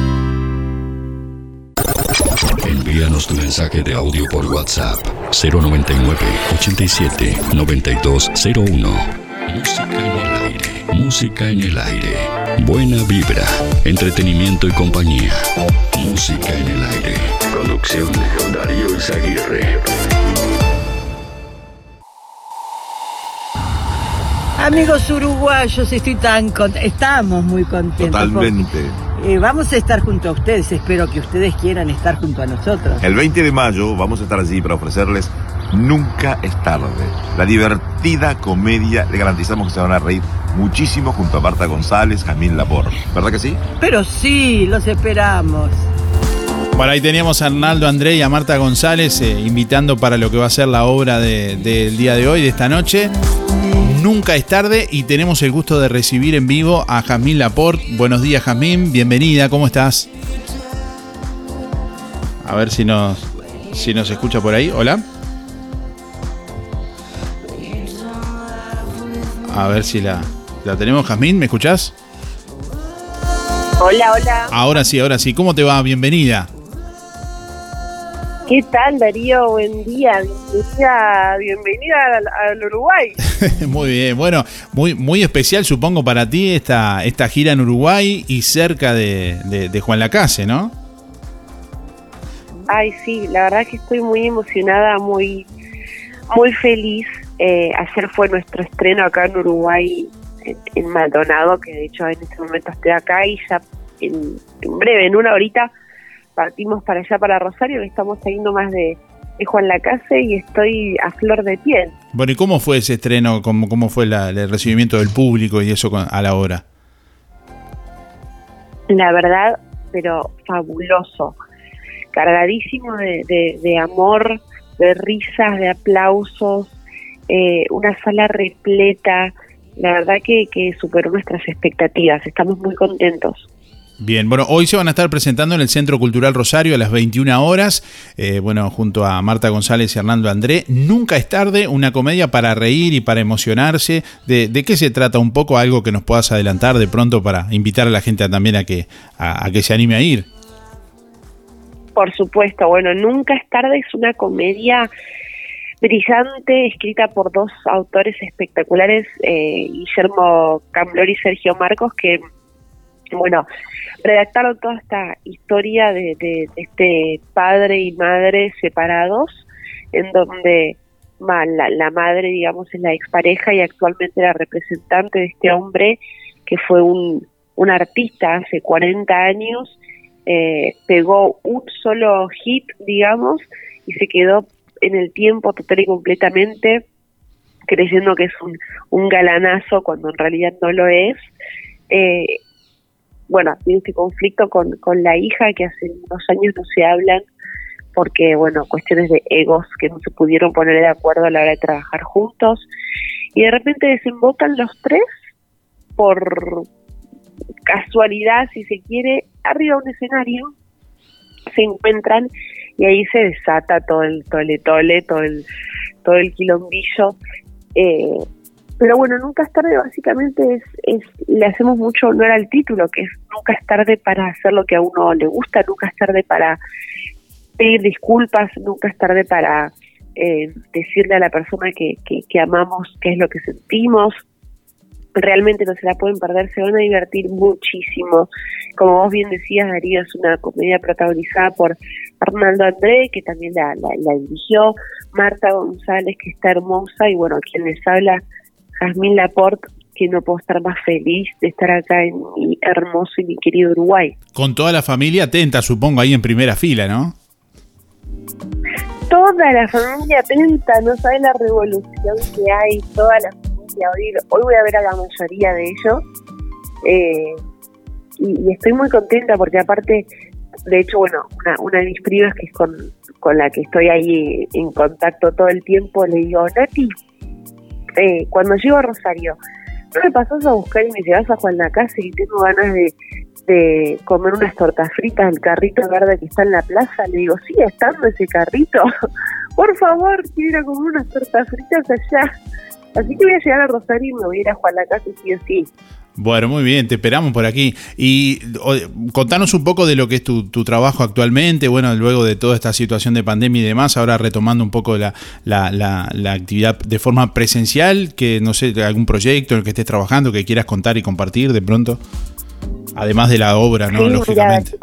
S11: Envíanos tu mensaje de audio por WhatsApp 099 87 9201. Música en el aire. Música en el aire. Buena vibra, entretenimiento y compañía. Música en el aire. Conducción Darío Izaguirre.
S7: Amigos uruguayos, estoy tan con- estamos muy contentos.
S15: Totalmente.
S7: porque, eh, vamos a estar junto a ustedes, espero que ustedes quieran estar junto a nosotros.
S15: El 20 de mayo vamos a estar allí para ofrecerles Nunca es tarde. La divertida comedia, le garantizamos que se van a reír muchísimo junto a Marta González, Jamín Lapor. ¿Verdad que sí?
S7: Pero sí, los esperamos.
S40: Bueno, ahí teníamos a Arnaldo André y a Marta González eh, invitando para lo que va a ser la obra de- del día de hoy, de esta noche. Nunca es tarde y tenemos el gusto de recibir en vivo a Jazmín Laporte. Buenos días, Jazmín. Bienvenida, ¿cómo estás? A ver si nos.
S2: si nos escucha por ahí. Hola. A ver si la, la tenemos, Jazmín, ¿me escuchás?
S41: Hola, hola.
S2: Ahora sí, ahora sí. ¿Cómo te va? Bienvenida.
S41: ¿Qué tal, Darío? Buen día. Bienvenida, bienvenida al, al Uruguay. [laughs]
S2: muy bien. Bueno, muy, muy especial, supongo, para ti esta, esta gira en Uruguay y cerca de, de, de Juan Lacase, ¿no?
S41: Ay, sí, la verdad que estoy muy emocionada, muy, muy feliz. Eh, ayer fue nuestro estreno acá en Uruguay, en, en Maldonado, que de hecho en este momento estoy acá y ya en, en breve, en una horita, partimos para allá, para Rosario, que estamos saliendo más de, de Juan Lacase y estoy a flor de piel.
S2: Bueno, ¿y cómo fue ese estreno? ¿Cómo, cómo fue la- el recibimiento del público y eso a la hora?
S41: la verdad, pero fabuloso, cargadísimo de, de- de amor, de risas, de aplausos, eh, una sala repleta, la verdad que, que superó nuestras expectativas, estamos muy contentos.
S2: Bien, bueno, hoy se van a estar presentando en el Centro Cultural Rosario a las 21 horas, eh, bueno, junto a Marta González y Hernando André. Nunca es tarde, una comedia para reír y para emocionarse. ¿De, qué se trata un poco? Algo que nos puedas adelantar de pronto para invitar a la gente también a que, a, a que se anime a ir.
S41: Por supuesto, bueno, Nunca es tarde es una comedia brillante, escrita por dos autores espectaculares, eh, Guillermo Camblor y Sergio Marcos, que, bueno, redactaron toda esta historia de, este padre y madre separados, en donde la, la madre, digamos, es la expareja y actualmente la representante de este hombre, que fue un, un artista hace 40 años, eh, pegó un solo hit, digamos, y se quedó en el tiempo total y completamente creyendo que es un, un galanazo cuando en realidad no lo es. Eh, bueno, tiene este conflicto con, con la hija que hace unos años no se hablan porque, bueno, cuestiones de egos que no se pudieron poner de acuerdo a la hora de trabajar juntos y de repente desembocan los tres por casualidad, si se quiere, arriba de un escenario, se encuentran y ahí se desata todo el tole tole, todo el, todo el quilombillo. Eh, pero bueno, nunca es tarde, básicamente es, es, le hacemos mucho honor al título, que es nunca es tarde para hacer lo que a uno le gusta, nunca es tarde para pedir disculpas, nunca es tarde para eh, decirle a la persona que, que, que amamos qué es lo que sentimos, realmente no se la pueden perder, se van a divertir muchísimo. Como vos bien decías, Darío, es una comedia protagonizada por Arnaldo André, que también la, la, dirigió, Marta González, que está hermosa, y bueno, quien les habla, Jazmín Laporte, que no puedo estar más feliz de estar acá en mi hermoso y mi querido Uruguay.
S2: Con toda la familia atenta, supongo, ahí en primera fila, ¿no?
S41: Toda la familia atenta, no sabe la revolución que hay, toda la familia. Hoy, hoy voy a ver a la mayoría de ellos. Eh, y, y estoy muy contenta porque aparte, de hecho, bueno, una, una de mis primas que es con, con la que estoy ahí en contacto todo el tiempo, le digo, Nati, eh, cuando llego a Rosario, ¿no me pasas a buscar y me llevas a Juan Lacase y tengo ganas de, de comer unas tortas fritas del carrito verde que está en la plaza? Le digo, sigue estando ese carrito. [laughs] Por favor, quiero comer unas tortas fritas allá. Así que voy a llegar a Rosario y me voy a ir a Juan Lacase sí o sí.
S2: Bueno, muy bien, te esperamos por aquí. Y o, contanos un poco de lo que es tu, tu, trabajo actualmente, bueno, luego de toda esta situación de pandemia y demás, ahora retomando un poco la, la, la, la actividad de forma presencial, que no sé, algún proyecto en el que estés trabajando, que quieras contar y compartir de pronto, además de la obra, ¿no?
S41: Sí,
S2: Lógicamente.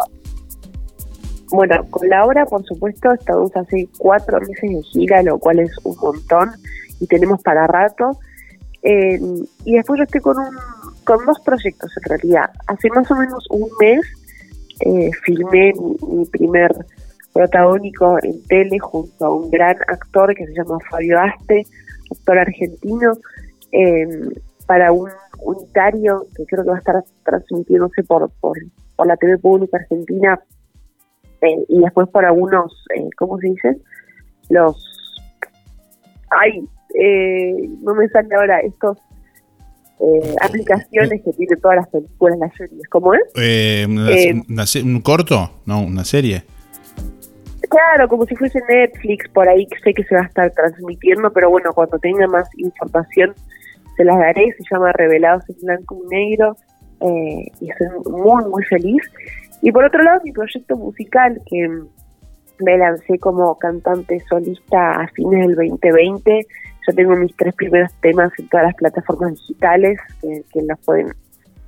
S41: bueno, con la obra, por supuesto, estamos hace cuatro meses de gira, lo cual es un montón y tenemos para rato. Eh, y después yo estoy con un con dos proyectos en realidad. Hace más o menos un mes eh, filmé mi, primer protagónico en tele junto a un gran actor que se llama Fabio Aste, actor argentino, eh, para un unitario que creo que va a estar transmitiéndose por, por, por la TV Pública Argentina eh, y después por algunos, eh, ¿cómo se dice? Los... Ay, eh, no me sale ahora estos eh, aplicaciones que tiene todas las películas, las series. ¿Cómo es?
S2: Eh, una,
S41: Eh,
S2: una ¿Un corto? No, una serie.
S41: Claro, como si fuese Netflix, por ahí sé que se va a estar transmitiendo, pero bueno, cuando tenga más información se las daré, se llama Revelados en Blanco y Negro, eh, y estoy muy, muy feliz. Y por otro lado, mi proyecto musical, que me lancé como cantante solista a fines del 2020, yo tengo mis tres primeros temas en todas las plataformas digitales, que, que las pueden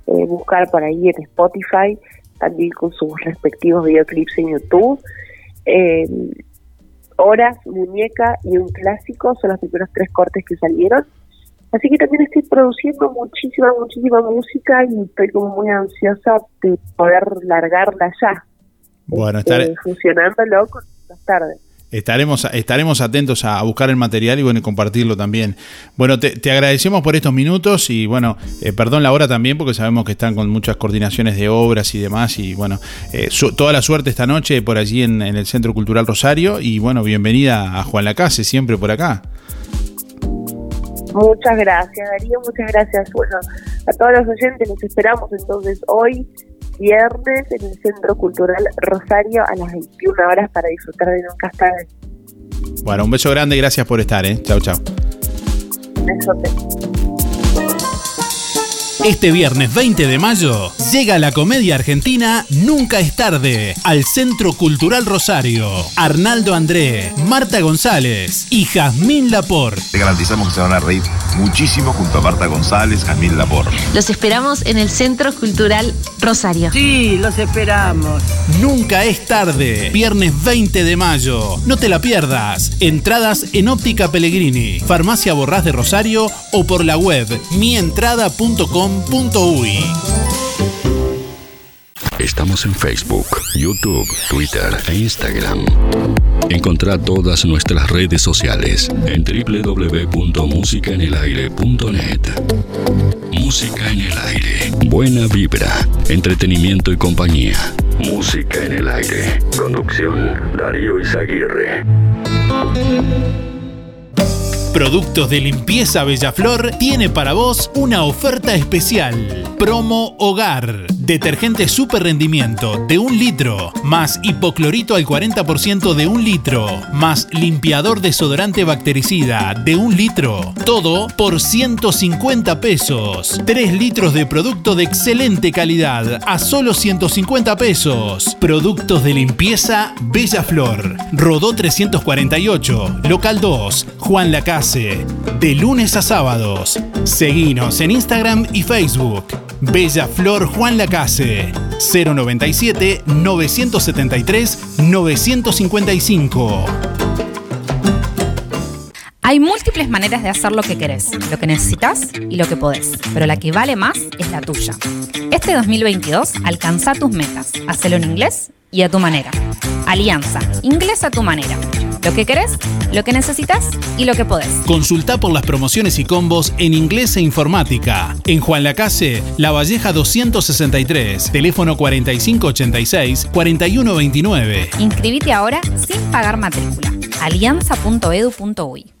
S41: eh, buscar por ahí en Spotify, también con sus respectivos videoclips en YouTube. Eh, Horas, Muñeca y un clásico son los primeros tres cortes que salieron. Así que también estoy produciendo muchísima, muchísima música y estoy como muy ansiosa de poder largarla ya.
S42: Bueno, estaré,
S41: eh, funcionándolo con las tardes.
S42: Estaremos, estaremos atentos a buscar el material y bueno, compartirlo también. Bueno, te, te agradecemos por estos minutos y bueno, eh, perdón la hora también porque sabemos que están con muchas coordinaciones de obras y demás y bueno, eh, toda la suerte esta noche por allí en, en el Centro Cultural Rosario y bueno, bienvenida a Juan Lacase, siempre por acá.
S41: Muchas gracias, Darío, muchas gracias. Bueno, a todos los oyentes los esperamos entonces hoy, viernes, en el Centro Cultural Rosario a las 21 horas para disfrutar de Nunca es tarde.
S42: Bueno, un beso grande y gracias por estar, ¿eh? Chau, chau.
S41: Besote.
S2: Este viernes 20 de mayo llega la comedia argentina Nunca es tarde al Centro Cultural Rosario. Arnaldo André, Marta González y Jazmín Laporte.
S15: Te garantizamos que se van a reír muchísimo junto a Marta González, Jamil Laporte.
S16: Los esperamos en el Centro Cultural Rosario.
S7: Sí, los esperamos.
S2: Nunca es tarde. Viernes 20 de mayo. No te la pierdas. Entradas en Óptica Pellegrini, Farmacia Borrás de Rosario o por la web
S11: Estamos en Facebook, YouTube, Twitter e Instagram. Encontrá todas nuestras redes sociales en www.musicaenelaire.net. Música en el aire. Buena vibra, entretenimiento y compañía. Música en el aire. Conducción Darío Izaguirre.
S2: Productos de limpieza Bellaflor tiene para vos una oferta especial. Promo Hogar. Detergente super rendimiento de un litro, más hipoclorito al 40% de un litro, más limpiador desodorante bactericida de un litro. Todo por 150 pesos. 3 litros de producto de excelente calidad a solo 150 pesos. Productos de limpieza Bellaflor. Rodó 348, local 2, Juan De lunes a sábados. Seguinos en Instagram y Facebook. Bella Flor Juan Lacase. 097 973 955.
S43: Hay múltiples maneras de hacer lo que querés, lo que necesitas y lo que podés, pero la que vale más es la tuya. Este 2022 alcanza tus metas, hacelo en inglés y a tu manera. Alianza, inglés a tu manera. Lo que querés, lo que necesitas y lo que podés.
S2: Consulta por las promociones y combos en inglés e informática. En Juan Lacase, La Valleja 263, teléfono 4586-4129.
S43: Inscribite ahora sin pagar matrícula. alianza.edu.uy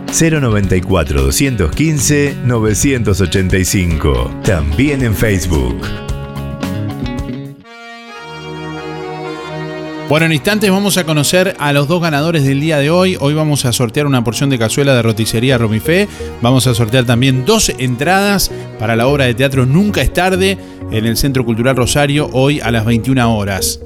S44: 094 215 985. También en Facebook.
S2: Bueno, en instantes vamos a conocer a los dos ganadores del día de hoy. Hoy vamos a sortear una porción de cazuela de roticería Romifé. Vamos a sortear también dos entradas para la obra de teatro Nunca es tarde en el Centro Cultural Rosario hoy a las 21 horas.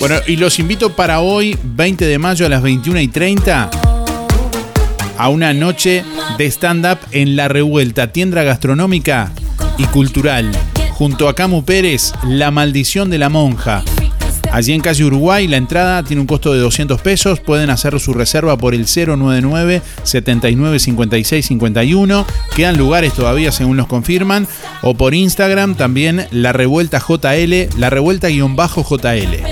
S2: Bueno, y los invito para hoy, 20 de mayo a las 21 y 30, a una noche de stand-up en La Revuelta, tienda gastronómica y cultural. Junto a Camu Pérez, La Maldición de la Monja. Allí en calle Uruguay, la entrada tiene un costo de 200 pesos. Pueden hacer su reserva por el 099 79 56 51. Quedan lugares todavía según nos confirman. O por Instagram también la revuelta JL, la revuelta guion bajo JL.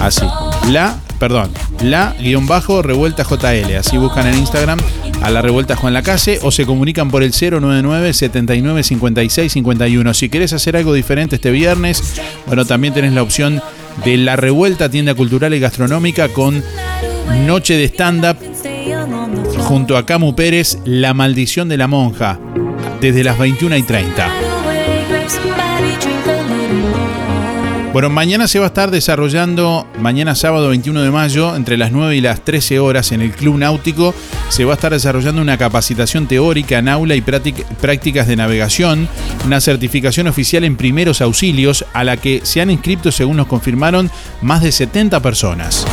S2: Así. La, perdón, la guion bajo revuelta JL. Así buscan en Instagram a la revuelta Juan Lacase o se comunican por el 099 79 56 51. Si querés hacer algo diferente este viernes, bueno, también tenés la opción de la revuelta tienda cultural y gastronómica con noche de stand-up junto a Camu Pérez, La Maldición de la Monja, desde las 21 y 30. Bueno, mañana se va a estar desarrollando, mañana sábado 21 de mayo, entre las 9 y las 13 horas en el Club Náutico, se va a estar desarrollando una capacitación teórica en aula y práctic- prácticas de navegación, una certificación oficial en primeros auxilios a la que se han inscrito, según nos confirmaron, más de 70 personas.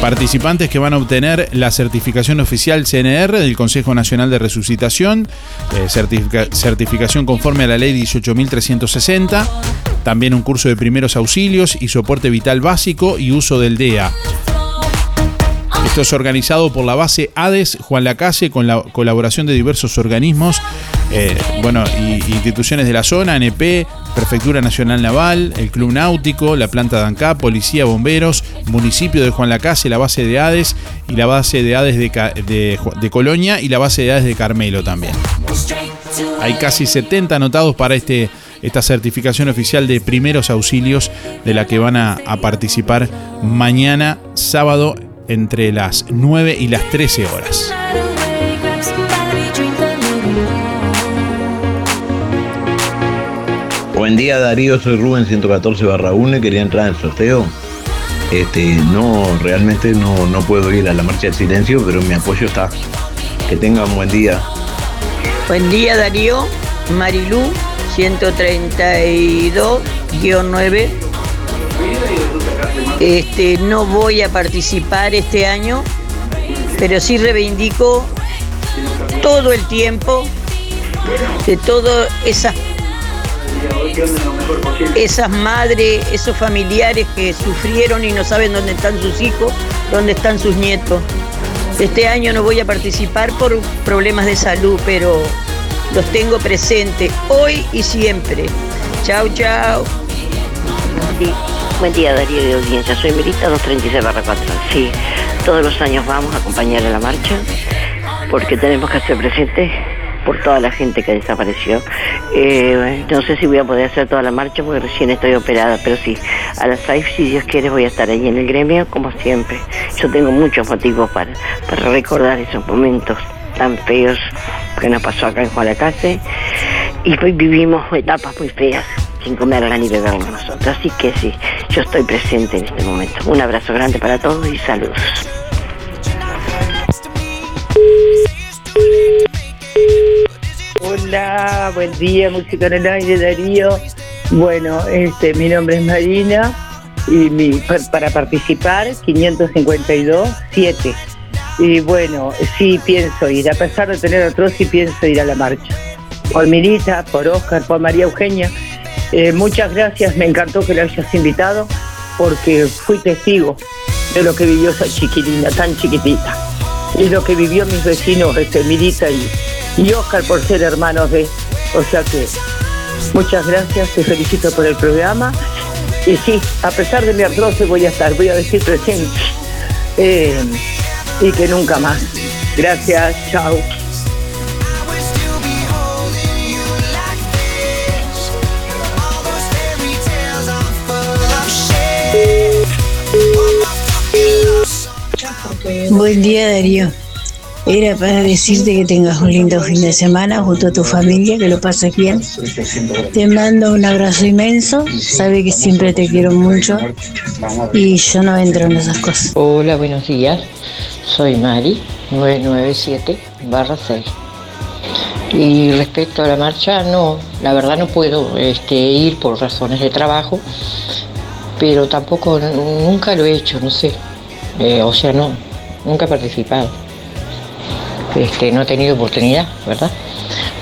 S2: Participantes que van a obtener la certificación oficial CNR del Consejo Nacional de Resucitación, eh, certifica- certificación conforme a la ley 18.360, también un curso de primeros auxilios y soporte vital básico y uso del DEA. Esto es organizado por la base ADES Juan Lacase con la colaboración de diversos organismos, eh, bueno, instituciones de la zona, ANP, Prefectura Nacional Naval, el Club Náutico, la planta de Policía, Bomberos, Municipio de Juan Lacase, la base de ADES y la base de ADES de, de Colonia y la base de ADES de Carmelo también. Hay casi 70 anotados para este, esta certificación oficial de primeros auxilios de la que van a, a participar mañana sábado entre las 9 y las 13 horas.
S45: Buen día Darío, soy Rubén 114 barra 1 quería entrar en el sorteo. Este, no, realmente no, no puedo ir a la marcha del silencio, pero mi apoyo está. Que tengan buen día.
S46: Buen día Darío, Marilú 132-9. Este, no voy a participar este año, pero sí reivindico todo el tiempo de todas esas esas madres, esos familiares que sufrieron y no saben dónde están sus hijos, dónde están sus nietos. Este año no voy a participar por problemas de salud, pero los tengo presentes hoy y siempre. Chao, chao.
S47: Buen día Darío de audiencia, soy Merita 236 barra 4. Sí, todos los años vamos a acompañar a la marcha porque tenemos que hacer presente por toda la gente que desapareció. Eh, no sé si voy a poder hacer toda la marcha porque recién estoy operada, pero sí, a las 6 si Dios quiere voy a estar ahí en el gremio como siempre. Yo tengo muchos motivos para, para recordar esos momentos tan feos que nos pasó acá en Juanacase y hoy vivimos etapas muy feas sin comerla ni beberla nosotros. Así que sí, yo estoy presente en este momento. Un abrazo grande para todos y saludos.
S38: Hola, buen día, música en el aire, Darío. Bueno, este, mi nombre es Marina y mi, pa- para participar 552 7. Y bueno, sí pienso ir, a pesar de tener otros, sí pienso ir a la marcha. Por Mirita, por Oscar, por María Eugenia, Eh, muchas gracias, me encantó que la hayas invitado porque fui testigo de lo que vivió esa chiquilina tan chiquitita y lo que vivió mis vecinos, este, Mirita y, y Oscar por ser hermanos de. O sea que muchas gracias, te felicito por el programa. Y sí, a pesar de mi artrosis voy a estar, voy a decir presente. Y que nunca más. Gracias, chao.
S48: Buen día Darío. Era para decirte que tengas un lindo fin de semana junto a tu familia, que lo pases bien. Te mando un abrazo inmenso, sabe que siempre te quiero mucho y yo no entro en esas cosas.
S49: Hola, buenos días. Soy Mari, 997 6. Y respecto a la marcha, no, la verdad no puedo este, ir por razones de trabajo, pero tampoco, nunca lo he hecho, no sé. Eh, o sea, no, nunca he participado. Este, no he tenido oportunidad, ¿verdad?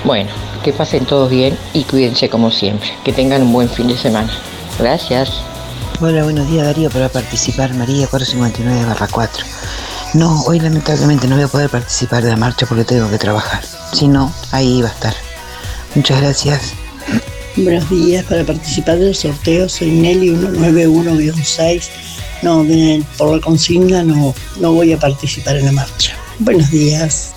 S49: Bueno, que pasen todos bien y cuídense como siempre. Que tengan un buen fin de semana. Gracias.
S50: Hola, buenos días Darío, para participar María 459 4. No, hoy lamentablemente no voy a poder participar de la marcha porque tengo que trabajar. Si no, ahí iba a estar. Muchas gracias.
S51: Buenos días, para participar del sorteo soy Nelly 191-6. No, miren, por la consigna no, no voy a participar en la marcha. Buenos días.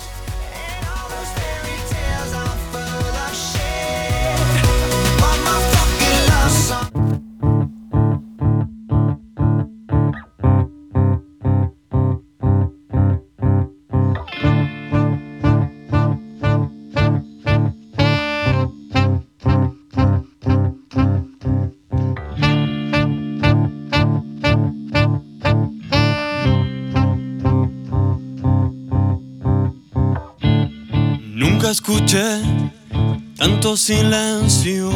S52: Tanto silencio.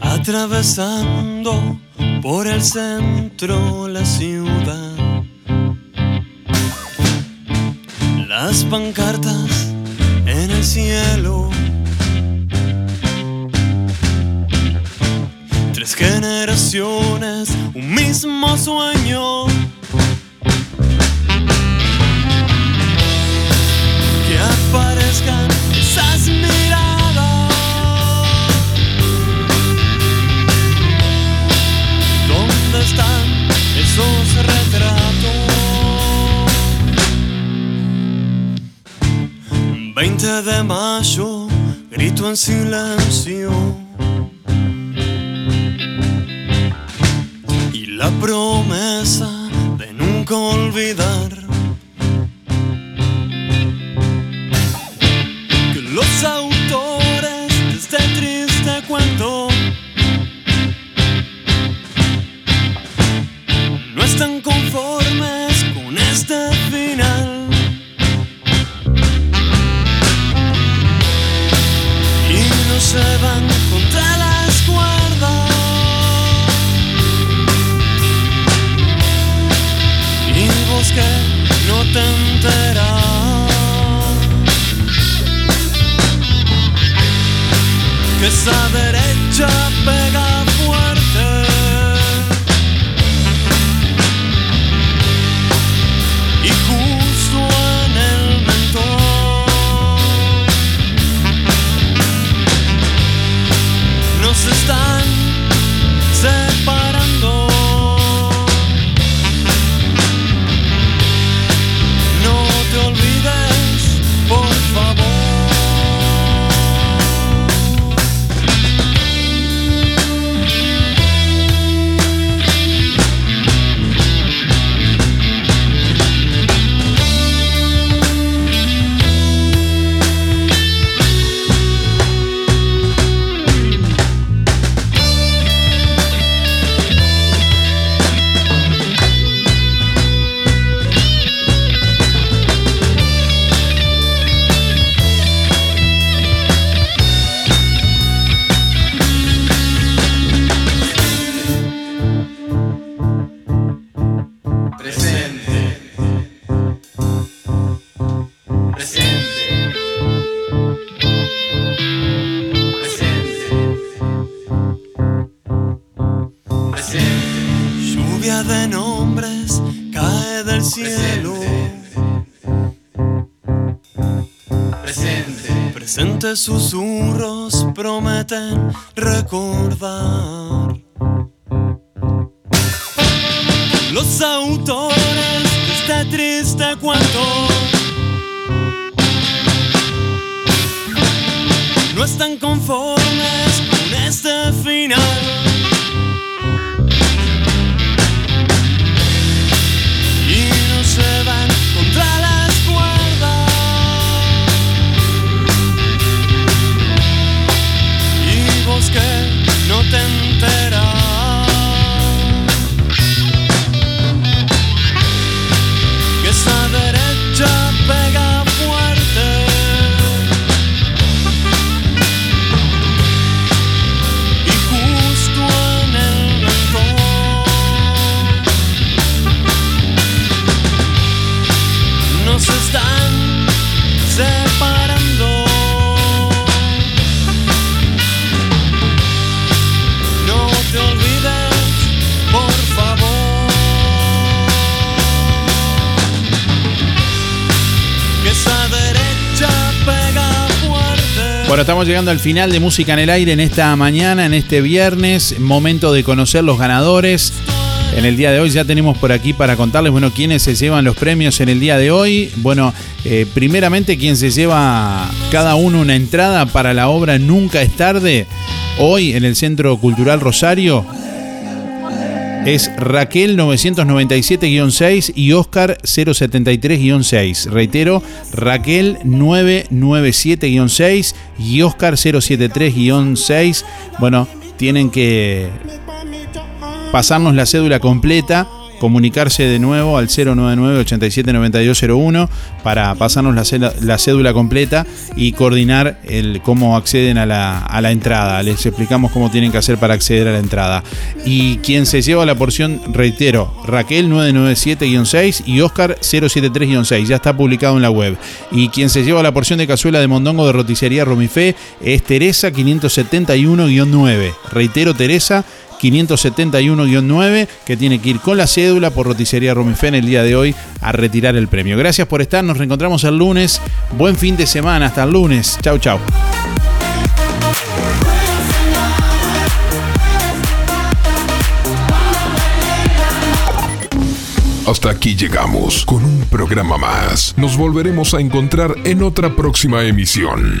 S52: Atravesando por el centro la ciudad. Las pancartas en el cielo. Tres generaciones, un mismo sueño. 20 de mayo, grito en silencio. Y la promesa de nunca olvidar. Que los Susurros prometen recordar. Los autores de este triste cuento
S2: estamos llegando al final de Música en el Aire en esta mañana, en este viernes. Momento de conocer los ganadores. En el día de hoy ya tenemos por aquí para contarles, bueno, quiénes se llevan los premios en el día de hoy. Bueno, eh, primeramente quien se lleva cada uno una entrada para la obra Nunca es tarde, hoy en el Centro Cultural Rosario. Es Raquel 997-6 y Oscar 073-6. Reitero, Raquel 997-6 y Oscar 073-6. Bueno, tienen que pasarnos la cédula completa, comunicarse de nuevo al 099-879201 para pasarnos la, cédula- la cédula completa y coordinar el cómo acceden a la, a la entrada. Les explicamos cómo tienen que hacer para acceder a la entrada. Y quien se lleva la porción, reitero, Raquel 997-6 y Oscar 073-6. Ya está publicado en la web. Y quien se lleva la porción de cazuela de mondongo de roticería Romifé es Teresa 571-9. Reitero, Teresa 571-9 que tiene que ir con la cédula por roticería Romifé en el día de hoy a retirar el premio. Gracias por estar, nos reencontramos el lunes. Buen fin de semana, hasta el lunes. Chau, chau.
S53: Hasta aquí llegamos con un programa más. Nos volveremos a encontrar en otra próxima emisión.